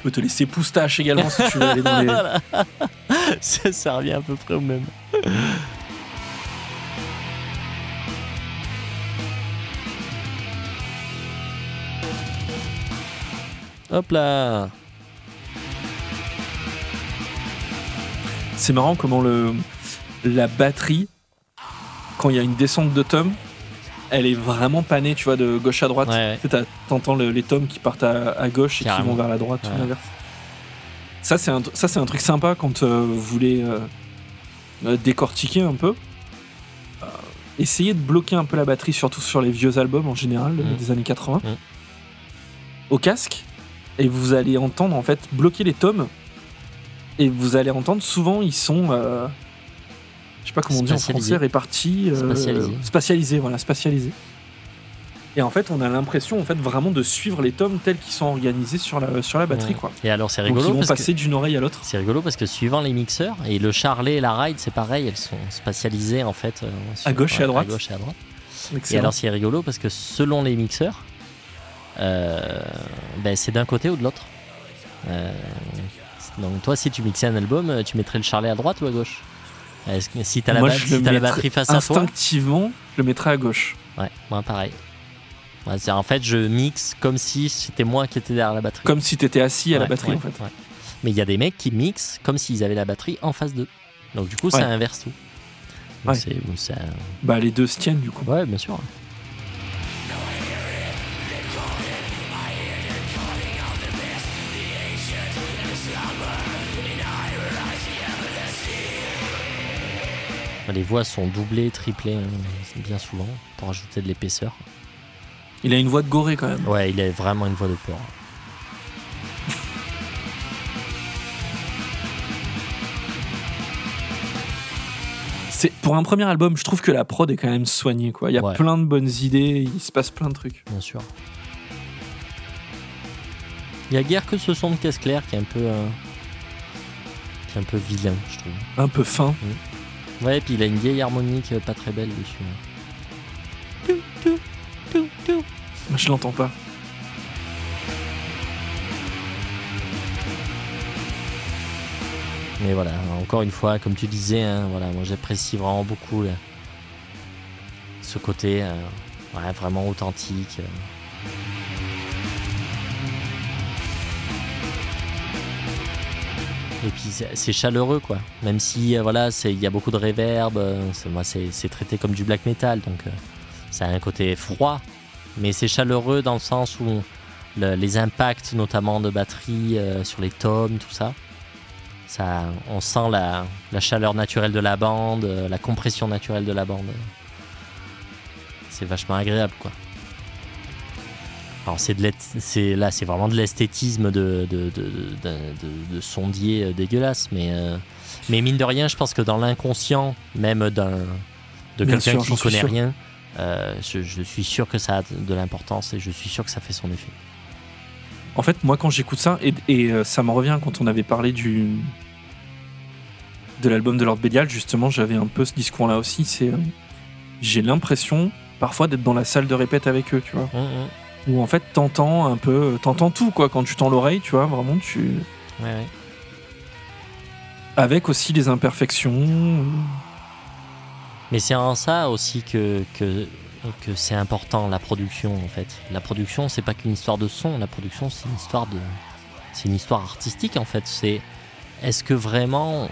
Tu peux te laisser poustache également si tu veux aller dans les. Ça, ça revient à peu près au même. Hop là C'est marrant comment le, la batterie, quand il y a une descente de tomes, elle est vraiment panée, tu vois, de gauche à droite. Ouais, ouais. T'entends le- les tomes qui partent à, à gauche et qui vont vers la droite ou Ouais. l'inverse. Ça, c'est un, ça, c'est un truc sympa quand euh, vous voulez euh, euh, décortiquer un peu. Euh, essayez de bloquer un peu la batterie, surtout sur les vieux albums en général Mm. des années 80, Mm. au casque, et vous allez entendre en fait bloquer les tomes, et vous allez entendre souvent ils sont, je sais pas comment on dit en français, répartis, euh, Spatialisés. spatialisés, voilà, spatialisés. Et en fait, on a l'impression en fait vraiment de suivre les tomes tels qu'ils sont organisés sur la sur la batterie, Ouais. quoi. Et alors c'est Donc ils rigolo vont parce passer d'une oreille à l'autre. c'est rigolo parce que suivant les mixeurs et le Charlet et la Ride c'est pareil, elles sont spatialisées en fait euh, sur- À gauche et à droite. À gauche et à droite. Et alors, c'est rigolo parce que selon les mixeurs, euh, ben, c'est d'un côté ou de l'autre. Euh, donc, toi, si tu mixais un album, tu mettrais le charlet à droite ou à gauche? Si t'as la, Moi, ba- je si le t'as la mettrais batterie face à toi Instinctivement, je le mettrai à gauche. Ouais, moi pareil. Ouais, en fait, je mixe comme si c'était moi qui étais derrière la batterie. Comme si t'étais assis à la batterie, ouais, en fait. Mais il y a des mecs qui mixent comme s'ils avaient la batterie en face d'eux. Donc, du coup, ça inverse tout. Donc, Bah, les deux se tiennent, du coup. Ouais, bien sûr. Les voix sont doublées, triplées, hein, bien souvent, pour ajouter de l'épaisseur. Il a une voix de goré, quand même. Ouais, il a vraiment une voix de peur. C'est Pour un premier album, je trouve que la prod est quand même soignée, quoi. Il y a Ouais. plein de bonnes idées, il se passe plein de trucs. bien sûr. Il y a guère que ce son de caisse claire qui est un peu, euh, qui est un peu vilain, je trouve. Un peu fin. Ouais, et puis il a une vieille harmonique euh, pas très belle dessus. hein. Je l'entends pas. Mais voilà, encore une fois, comme tu disais, hein, voilà, moi j'apprécie vraiment beaucoup là, ce côté euh, ouais, vraiment authentique. euh. Et puis c'est chaleureux quoi, même si euh, voilà, il y a beaucoup de reverb, euh, moi c'est traité comme du black metal, donc euh, ça a un côté froid, mais c'est chaleureux dans le sens où le- les impacts notamment de batterie sur les tomes, tout ça, ça, on sent la, chaleur naturelle de la bande, la compression naturelle de la bande. C'est vachement agréable, quoi. Alors c'est de l'est- c'est là, c'est vraiment de l'esthétisme de de, de, de- sondier euh, dégueulasse, mais euh, mais mine de rien, je pense que dans l'inconscient, même d'un de quelqu'un qui ne connaît rien, euh, je, je suis sûr que ça a de l'importance et je suis sûr que ça fait son effet. En fait, moi, quand j'écoute ça, et, et, ça me revient quand on avait parlé du de l'album de Lord Bélial, justement, j'avais un peu ce discours-là aussi. C'est, euh, j'ai l'impression parfois d'être dans la salle de répète avec eux, tu vois, Hum, hum. Où en fait t'entends un peu, t'entends tout quoi quand tu tends l'oreille, tu vois, vraiment tu, Ouais, ouais. avec aussi les imperfections. Mais c'est en ça aussi que, que, que c'est important la production en fait. La production, c'est pas qu'une histoire de son, la production c'est une histoire de. C'est une histoire artistique en fait. C'est est-ce que vraiment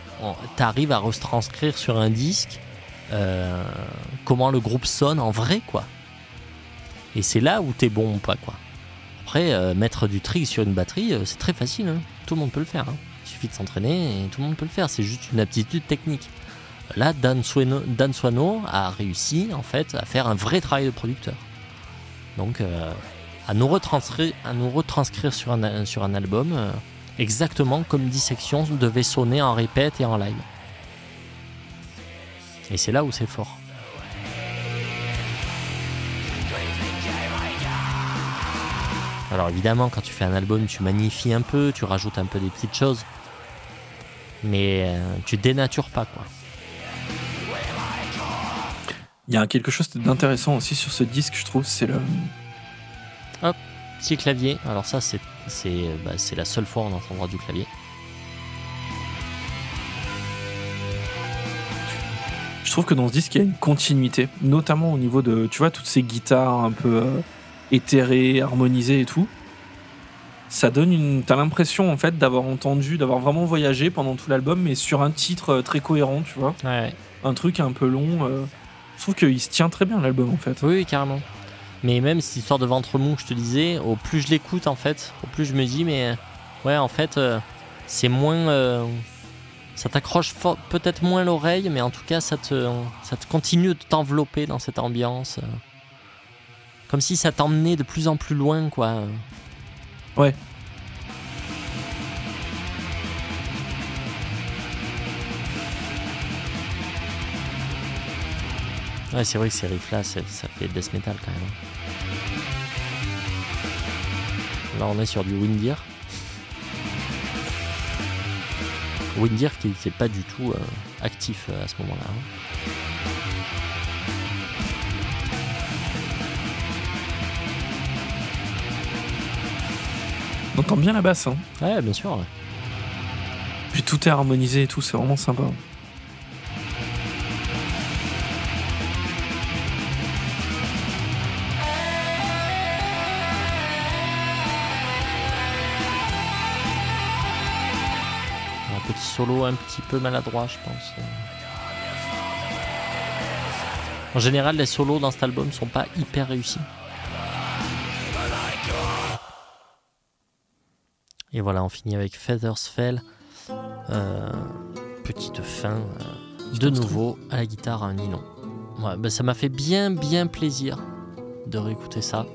tu arrives à retranscrire sur un disque euh, comment le groupe sonne en vrai quoi? Et c'est là où t'es bon ou pas quoi. Après, euh, mettre du trig sur une batterie, euh, c'est très facile. hein. Tout le monde peut le faire. hein. Il suffit de s'entraîner et tout le monde peut le faire. C'est juste une aptitude technique. Là, Dan Swano a réussi en fait à faire un vrai travail de producteur. Donc, euh, à, nous retranscrire, à nous retranscrire sur un, sur un album exactement comme Dissection devait sonner en répète et en live. Et c'est là où c'est fort. Alors évidemment, quand tu fais un album, tu magnifies un peu, tu rajoutes un peu des petites choses. Mais euh, tu dénatures pas, quoi. Il y a quelque chose d'intéressant aussi sur ce disque, je trouve, c'est le. Petit clavier, alors ça, c'est c'est bah, c'est la seule fois on entendra du clavier. Je trouve que dans ce disque, il y a une continuité, notamment au niveau de, tu vois, toutes ces guitares un peu euh, éthérées, harmonisées et tout. Ça donne une. T'as l'impression en fait d'avoir entendu, d'avoir vraiment voyagé pendant tout l'album, mais sur un titre euh, très cohérent, tu vois. Ouais, Un truc un peu long. euh. Je trouve qu'il se tient très bien l'album en fait. oui, carrément. Mais même cette histoire de ventre mou que je te disais, au plus je l'écoute en fait, au plus je me dis, mais ouais, en fait, euh, c'est moins. euh, ça t'accroche peut-être moins l'oreille, mais en tout cas, ça te, ça te continue de t'envelopper dans cette ambiance. Comme si ça t'emmenait de plus en plus loin, quoi. Ouais. Ouais, c'est vrai que ces riffs-là, ça, ça fait death metal quand même. Là, on est sur du Windir. Windir qui n'était pas du tout euh, actif euh, à ce moment-là. hein. On entend bien la basse. Hein. Ouais, bien sûr. ouais. Puis tout est harmonisé et tout, c'est vraiment sympa. Un petit solo un petit peu maladroit, je pense. En général, les solos dans cet album sont pas hyper réussis. Et voilà, on finit avec Feathers Fell. Euh, petite fin. euh, de nouveau à la guitare à un nylon. Ouais, bah, ça m'a fait bien, bien plaisir de réécouter ça.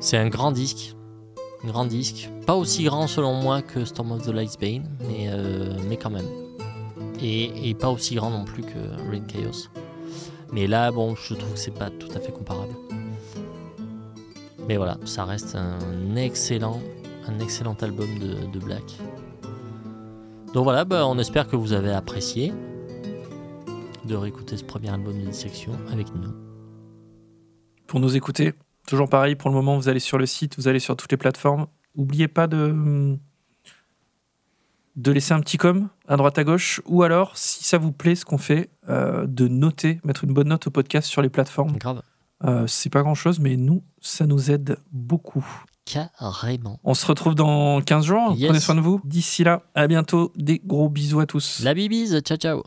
C'est un grand disque. Un grand disque. Pas aussi grand selon moi que Storm of the Lightsbane, mais, euh, mais quand même. Et, et pas aussi grand non plus que Rain Chaos. Mais là, bon, je trouve que c'est pas tout à fait comparable. Mais voilà, ça reste un excellent, un excellent album de, de Black. Donc voilà, bah, on espère que vous avez apprécié de réécouter ce premier album de dissection avec nous. Pour nous écouter, toujours pareil, pour le moment, vous allez sur le site, vous allez sur toutes les plateformes. N'oubliez pas de, de laisser un petit com à droite à gauche, ou alors, si ça vous plaît ce qu'on fait, euh, de noter, mettre une bonne note au podcast sur les plateformes. Grave. Euh, c'est pas grand chose, mais nous, ça nous aide beaucoup. Carrément. On se retrouve dans 15 jours. Yes. Prenez soin de vous. D'ici là, à bientôt. Des gros bisous à tous. La bibise, ciao ciao.